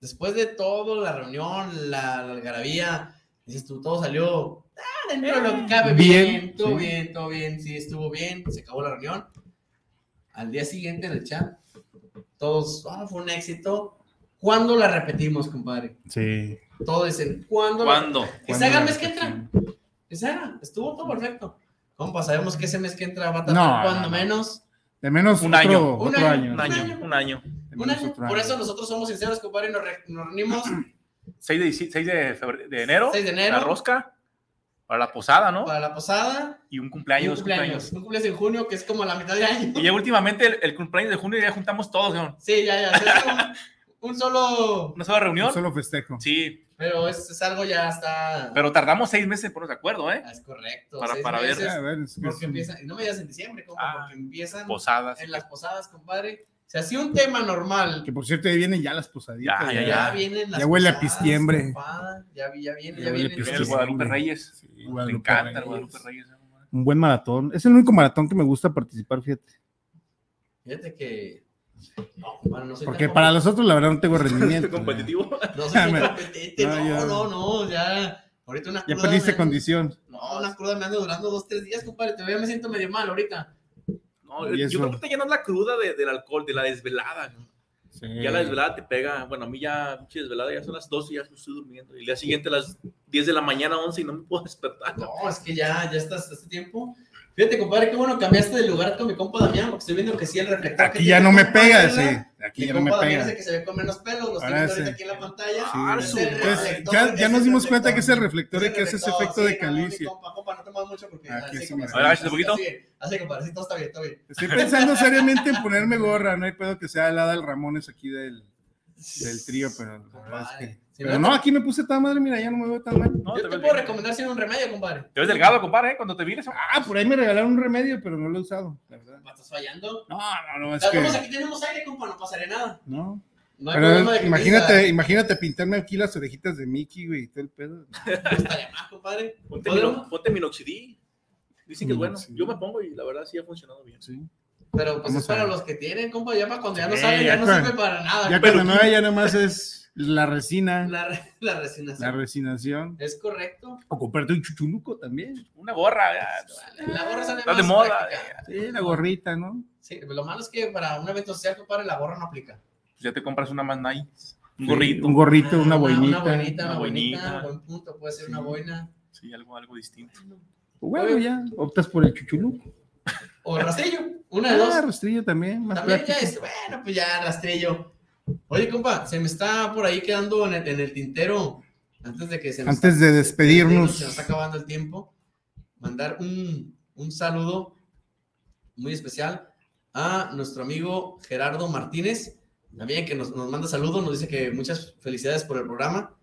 Después de todo, la reunión, la, la algarabía, dices tú, todo salió ah, dentro de lo que cabe bien,
Bien,
todo
sí.
bien, todo bien, sí, estuvo bien, se acabó la reunión. Al día siguiente en el chat, todos, ah, fue un éxito. ¿Cuándo la repetimos, compadre?
Sí.
Todos dicen, ¿cuándo? la-
¿Cuándo?
Que se haga el mes que entra. Que se haga, estuvo todo perfecto. Compa, sabemos que ese mes que entra va a tardar
No,
cuando
no, no.
menos.
De menos
Un
otro,
año.
Un
otro
año.
año.
Un año, un año.
Un año. Por
año.
eso nosotros somos sinceros, compadre, y nos, re- nos reunimos
6 de, dici- 6 de, febrero- de enero.
6 de enero.
La rosca. Para la posada, ¿no?
para la posada.
Y un
y
cumpleaños.
un
dos
cumpleaños.
cumpleaños.
Un cumpleaños en junio, que es como la mitad de año.
Y ya últimamente el, el cumpleaños de junio ya juntamos todos, ¿no?
Sí, ya, ya. es un, un solo.
Una sola reunión.
Solo festejo.
Sí,
Pero es, es algo ya está.
pero tardamos seis meses ponernos de acuerdo, ¿eh?
Ah, Es correcto.
Para-
seis
para ver.
meses,
A ver, es que
Porque
es-
empiezan. y No me digas en diciembre, compa,
Ah,
porque empiezan
Posadas.
en las posadas, compadre. Si hacía un tema normal.
Que por cierto, ahí vienen ya las posaditas.
Ya,
Ya,
ya,
vienen las
Ya huele a pistiembre.
Ya, vi- ya viene,
Ya
ya, viene.
el. Guadalupe Reyes.
Sí,
Me
Guadalupe
encanta
Reyes.
el Guadalupe Reyes.
Un buen maratón. Es el único maratón que me gusta participar, fíjate.
Fíjate que. No, compadre, no soy
Porque
tan
para los otros, la verdad, no tengo rendimiento. [laughs]
competitivo.
No soy tan [laughs] [laughs]
Me-
competente,
no,
no,
ya-
no, no, ya. Ahorita una
Ya
cruda
perdiste
me-
condición.
No, una cruda me anda durando dos, tres días, compadre. Todavía me siento medio mal ahorita.
No, yo
eso-
creo que te llenas la cruda de- del alcohol, de la desvelada. ¿no? Ya la desvelada te pega. Bueno, a mí ya, pinche desvelada, ya son las 12 y ya estoy durmiendo. Y el día siguiente a las 10 de la mañana, 11 y no me puedo despertar.
No, es que ya, ya estás este tiempo. Fíjate, compadre, qué bueno cambiaste de lugar con mi compa Damián, porque estoy viendo que sí el reflector.
Aquí ya no me pega, sí. Aquí ya no me
Damián
pega.
el que se ve con menos pelo, lo estoy
Ahora
viendo
sí.
ahorita aquí en la pantalla.
Ah,
Es
su-
el
Entonces,
reflector,
ya, ya
el
nos dimos cuenta que es el reflector y
el
que hace ese efecto
sí,
de
mi compa, compa, no te muevas mucho porque
Aquí
así,
sí
un poquito.
así, compadre, sí, todo está bien, todo bien.
Estoy pensando seriamente en ponerme gorra. No hay pedo que sea el Adal Ramones aquí del, del trío, pero la verdad es que-
Compadre, si
Pero no, aquí me puse tan madre, mira, ya no me veo tan mal.
No,
Yo
te
puedo
bien.
recomendar si un remedio, compadre.
Te ves delgado, compadre, ¿eh? cuando te vienes.
Ah, por ahí me regalaron un remedio, pero no lo he usado, la verdad.
¿Estás fallando?
No, no, no, es que.
aquí tenemos aire, compa, no pasaría nada.
No.
No hay problema
Pero
de que me
imagínate, imagínate pintarme aquí las orejitas de Mickey, güey, y todo el pedo. [laughs]
estaría mal, compadre.
Ponte,
¿Podemos?
mino- ponte minoxidil. Dicen que es bueno. Yo me pongo y la verdad sí ha funcionado bien.
Sí.
Pero pues es para los que tienen, compa, ya para cuando ya no
Sí,
sale, ya,
ya
no sirve para nada.
Ya
Pero-
cuando no haya, nada más es la resina,
La, re- [laughs] la resignación.
la resinación.
Es correcto.
O comprarte un chuchuluco también.
Una gorra, ya.
La gorra sale
Está de moda.
Sí, la gorrita, ¿no?
Sí, lo malo es que para un evento social, compadre, la gorra no aplica.
Pues ya te compras una más nice. Un
Sí,
gorrito.
Un gorrito, una
Ah,
boinita.
Una boinita,
Una
una boinita.
boinita.
Buen punto, puede ser
Sí.
una boina.
Sí, algo, algo distinto.
Bueno, ya, optas por el chuchuluco.
O rastrillo, una de dos.
Ah, rastrillo también, más
También ya
práctico.
es, bueno, pues ya rastrillo. Oye, compa, se me está por ahí quedando en el, en el tintero. Antes de que se
Antes de despedirnos.
Se nos está acabando el tiempo. Mandar un, un saludo muy especial a nuestro amigo Gerardo Martínez. También que nos, nos manda saludos, nos dice que muchas felicidades por el programa.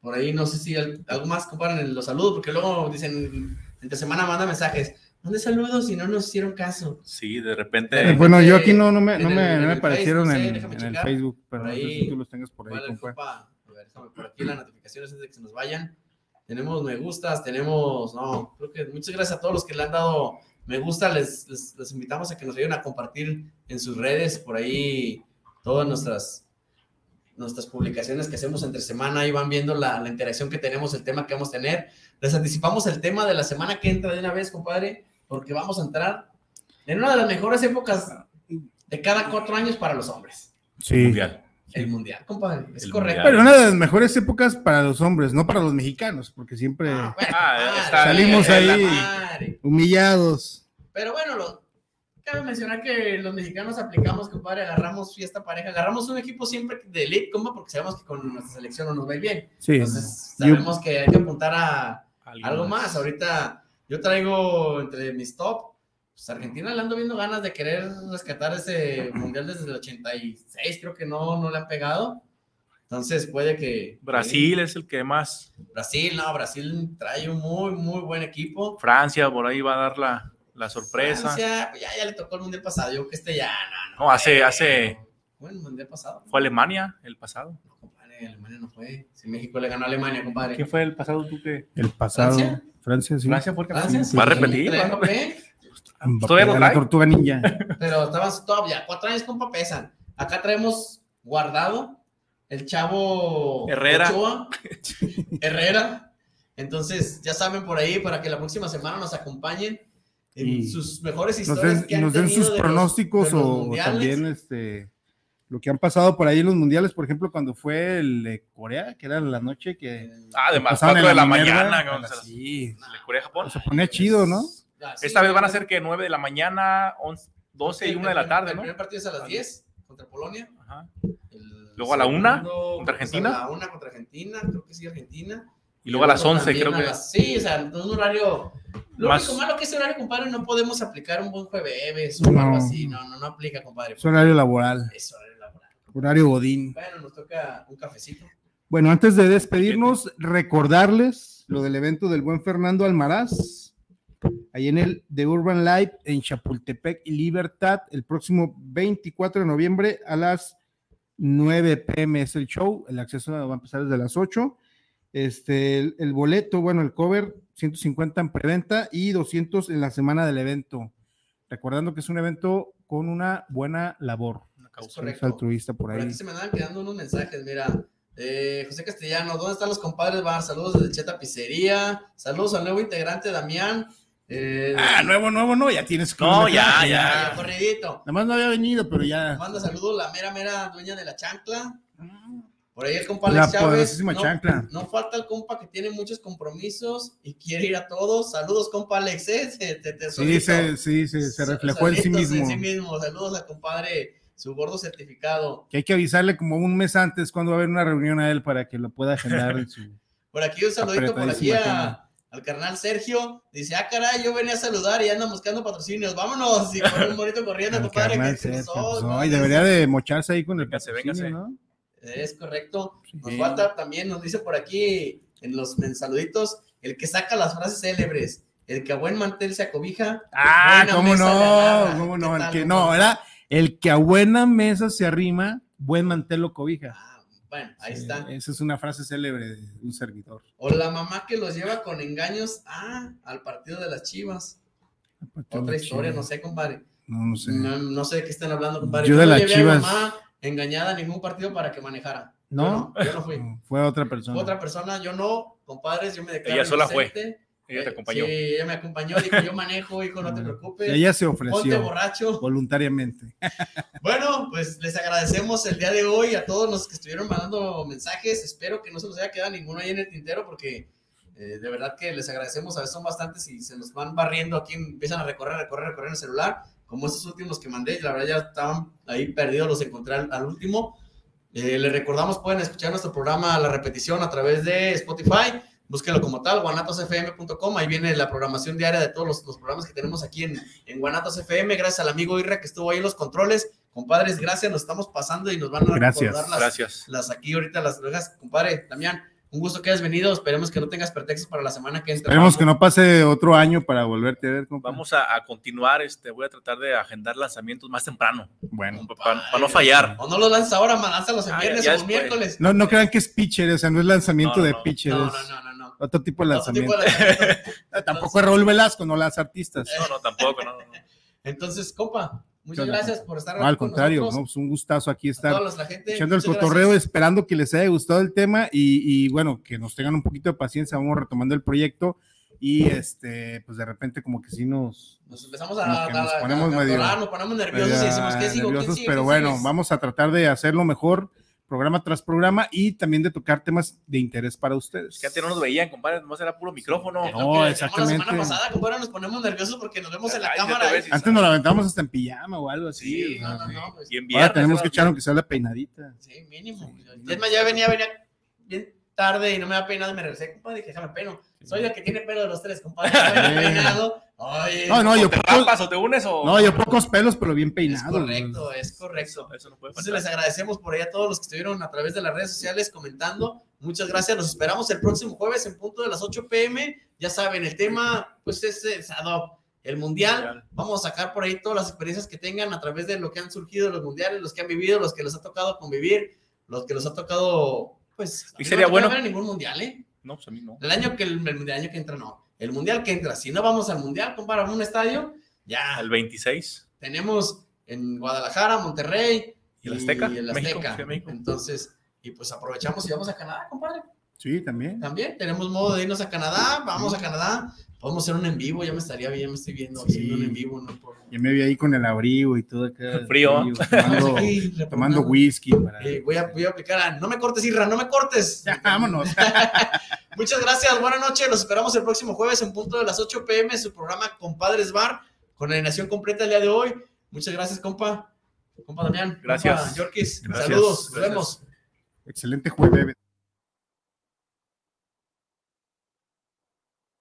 Por ahí no sé si al- algo más comparan los saludos, porque luego dicen, entre semana manda mensajes. Mande saludos y no nos hicieron caso.
Sí, de
Eh,
repente.
bueno, yo aquí no, no me, no
el-
me,
en
no me
el
aparecieron
Facebook, sí,
en, el. Facebook, pero
Por
no sé
ahí.
si tú los tengas por ahí.
A ver, déjame por aquí las notificaciones antes de que se nos vayan. Tenemos me gustas, tenemos, no, creo que muchas gracias a todos los que le han dado me gusta. Les, les, les invitamos a que nos ayuden a compartir en sus redes, por ahí, todas nuestras, nuestras publicaciones que hacemos entre semana. Ahí van viendo la, la interacción que tenemos, el tema que vamos a tener. Les anticipamos el tema de la semana que entra de una vez, compadre, porque vamos a entrar en una de las mejores épocas de cada cuatro años para los hombres.
Sí.
Mundial.
El mundial, compadre. Es
El
correcto.
mundial.
Pero una de las mejores épocas para los hombres, no para los mexicanos, porque siempre
Ah, bueno,
Ah, está-
Salimos ahí. humillados.
Pero bueno, lo- Cabe mencionar que los mexicanos aplicamos, compadre, agarramos fiesta pareja, agarramos un equipo siempre de elite, compa, porque sabemos que con nuestra selección no nos va bien.
Sí.
Entonces,
Yo-
sabemos que hay que apuntar a
Algo
algo más. Ahorita yo traigo entre mis top, pues Argentina le ando viendo ganas de querer rescatar ese [clears throat] mundial desde el 86, creo que no, no le han pegado. Entonces puede que...
Brasil es el que más.
Brasil, no, Brasil trae un muy, muy buen equipo.
Francia por ahí va a dar la, la sorpresa.
Francia, pues ya, ya le tocó el mundial pasado. Yo creo que este ya, no, no.
No, hace-
fue.
hace-
Fue el mundial pasado.
Fue Alemania el pasado.
No, compadre, Alemania no fue. Si México le ganó a Alemania, compadre.
¿Quién fue el pasado tú que?
El pasado.
¿Francia?
Francia, sí.
Francia fue
Francia,
sí,
Va a repetir. ¿Todavía
la tortuga ninja. [laughs]
Pero estaban todavía cuatro años, compa, pesan. Acá traemos guardado el chavo
Herrera.
Ochoa, [laughs] Herrera. Entonces, ya saben por ahí para que la próxima semana nos acompañen en
Y
sus mejores
Nos
historias.
den,
que han
nos den sus pronósticos
los
o, o también este lo que han pasado por ahí en los mundiales, por ejemplo, cuando fue el de Corea, que era en la noche que
Ah, de más
pasaban
4 de la mañana.
sí,
de Corea Japón.
se ponía chido, ¿no?
Ah, sí,
Esta vez van a
el-
ser que 9 de la mañana, 11, 12 y
el
1 de la tarde,
El
¿no?
primer partido es a las 10 contra Polonia.
Ajá.
El
Luego a la una,
segundo,
contra Argentina.
A la una contra Argentina, creo que sí, Argentina.
Y luego a las
otro
11,
también
creo que.
las- sí, o sea, un horario. Lo
Más-
único malo que ese horario, compadre, no podemos aplicar un buen jueves o
No.
algo así. No, no, no aplica, compadre.
Es horario laboral,
Es horario laboral.
Horario godín.
Bueno, nos toca un cafecito.
Bueno, antes de despedirnos, recordarles lo del evento del buen Fernando Almaraz, ahí en el The Urban Live en Chapultepec y Libertad, el próximo 24 de noviembre a las 9 pm es el show, el acceso va a empezar desde las 8. Este, el, el boleto, bueno, el cover, 150 en preventa y 200 en la semana del evento. Recordando que es un evento con una buena labor.
Causa.
Correcto.
altruista por
Por aquí
ahí.
se me andan quedando unos mensajes, mira. Eh, José Castellano, ¿dónde están los compadres Bar? Saludos desde Cheta Pizzería. Saludos al nuevo integrante Damián. Eh,
Ah, nuevo, nuevo, no, ya tienes
No, ya, ya.
ya, corridito.
Nada más no había venido, pero ya.
Manda saludos la mera, mera dueña de la chancla. Por ahí el compa
La
Alex Chávez. No,
chancla.
no falta el compa que tiene muchos compromisos y quiere ir a todos. Saludos, compa Alex. ¿eh? Se- te- te
Sí, se, sí, se, se reflejó en sí mismo.
En sí mismo. Saludos al compadre, su gordo certificado.
Que hay que avisarle como un mes antes cuando va a haber una reunión a él para que lo pueda agendar en su. [laughs]
Por aquí un saludito por aquí a- al carnal Sergio. Dice, ah, caray, yo venía a saludar y andan buscando patrocinios. Vámonos. Y con un bonito corriendo, compadre. que- que
Sergio, pues, y debería de mocharse ahí con el
Véngase,
patrocinio,
véngase.
¿no?
Es correcto. Nos
Sí.
falta también, nos dice por aquí en los men- saluditos, el que saca las frases célebres, el que a buen mantel se acobija.
Ah, cómo no, cómo
¿Qué
no, el que no, era el que a buena mesa se arrima, buen mantel lo cobija.
Ah, bueno, ahí
Sí,
está.
Esa es una frase célebre de un servidor.
O la mamá que los lleva con engaños ah, al partido de las chivas. Otra historia, no sé, compadre.
No, no sé.
No, no sé de qué están hablando, compadre.
Yo de
no
las
llevé a
Chivas-
mamá engañada a ningún partido para que manejara.
¿No?
Yo no, yo no fui. [laughs]
Fue otra persona.
Fue otra persona, yo no, compadres, yo me declaro
Ella sola fue. Ella te
Eh,
acompañó.
Sí, ella me acompañó, dijo, yo manejo, hijo, no te preocupes.
Ella se
Ponte
ofreció
borracho.
voluntariamente. [laughs]
Bueno, pues les agradecemos el día de hoy a todos los que estuvieron mandando mensajes. Espero que no se nos haya quedado ninguno ahí en el tintero porque eh, de verdad que les agradecemos. A veces son bastantes y se nos van barriendo aquí, empiezan a recorrer, recorrer, recorrer en el celular. Como estos últimos que mandé, la verdad ya estaban ahí perdidos, los encontré al, al último. Eh, les recordamos, pueden escuchar nuestro programa a la repetición a través de Spotify. Búsquelo como tal, guanatosfm.com. Ahí viene la programación diaria de todos los, los programas que tenemos aquí en, en Guanatos FM. Gracias al amigo Irra que estuvo ahí en los controles. Compadres, gracias. Nos estamos pasando y nos van a
Gracias.
recordar las,
Gracias.
las aquí ahorita, las orejas. Compadre, Damián, un gusto que hayas venido. Esperemos que no tengas pretextos para la semana que entra.
Esperemos que no pase otro año para volverte a ver. compa.
Vamos a, a continuar. Este, voy a tratar de agendar lanzamientos más temprano.
Bueno.
Para no fallar.
O no los lanzas ahora, man, lánzalos en
Ah,
viernes
ya
o miércoles.
No, no crean que es pitcher, o sea, no es lanzamiento
No, no,
de
no.
pitcher,
No, no, no, no,
otro tipo de
tipo
lanzamiento.
de lanzamiento. [laughs]
Tampoco es Raúl Velasco, no las artistas.
No, no, tampoco. No, no. [laughs]
Entonces, compa, muchas
¿Qué onda,
gracias por estar
No, al
con
contrario,
nosotros.
no, pues un gustazo aquí estar
toda la gente,
echando el cotorreo,
gracias.
esperando que les haya gustado el tema y, y, bueno, que nos tengan un poquito de paciencia, vamos retomando el proyecto y este, pues de repente como que sí nos,
Nos empezamos a, a-
nos ponemos
a
medio-
atorar, nos ponemos nerviosos y
medio
decimos, ¿qué sigo? ¿Quién
nerviosos,
sigue?
pero
¿Quién
bueno, vamos a tratar de hacerlo mejor programa tras programa y también de tocar temas de interés para ustedes.
Que antes no nos veían, compadre, nomás era puro micrófono.
No, exactamente.
La semana pasada, compadre, nos ponemos nerviosos porque nos vemos en la
Ay, ya
cámara.
Antes nos la aventamos hasta en pijama o algo así.
Sí, no, no, no. pues,
Y en
Ahora tenemos que echar aunque sea la peinadita.
Sí, mínimo. Es más, ya venía, venía bien tarde y no me da peinado y me regresé, compadre, dije, déjame pelo. Soy el que tiene pelo de los tres, compadre. [laughs] Soy el peinado. Oye,
No, no, yo
¿O te
pocos,
rapas o te unes o...?
no, yo pocos pelos, pero bien
es
peinados.
correcto, es correcto.
Eso, eso no puede
Entonces
faltar.
les agradecemos por ahí a todos los que estuvieron a través de las redes sociales comentando. Muchas gracias. Los esperamos el próximo jueves en punto de las 8 pm. Ya saben, el tema pues es, es ad hoc. El mundial, vamos a sacar por ahí todas las experiencias que tengan a través de lo que han surgido de los mundiales, los que han vivido, los que les ha tocado convivir, los que les ha tocado, pues,
Y sería
no
bueno-
ningún mundial, ¿eh?
No, pues a mí no.
El año que el, el año que entra no. El mundial que entra, si no vamos al mundial, comparamos un estadio, ya
El 26.
tenemos en Guadalajara, Monterrey
¿Y el Azteca?
el
México,
Azteca.
México.
Entonces, y pues aprovechamos y vamos a Canadá, compadre.
Sí, también.
También tenemos modo de irnos a Canadá, vamos a Canadá, podemos hacer un en vivo, ya me estaría bien, me estoy viendo
Sí.
haciendo un en vivo, ¿no? Por...
Yo me vi ahí con el abrigo y todo acá. [laughs]
Frío.
tomando, [laughs] tomando whisky. Para...
Eh, voy, a, voy a aplicar a, no me cortes, Irra, no me cortes. [laughs]
Ya, vámonos.
Muchas gracias, buenas noches, los esperamos el próximo jueves en punto de las 8 pm, su programa Compadres Bar, con la alineación completa el día de hoy. Muchas gracias, compa. Compa Damián.
Gracias.
Compa Yorkis,
Gracias.
saludos, nos vemos.
Excelente jueves.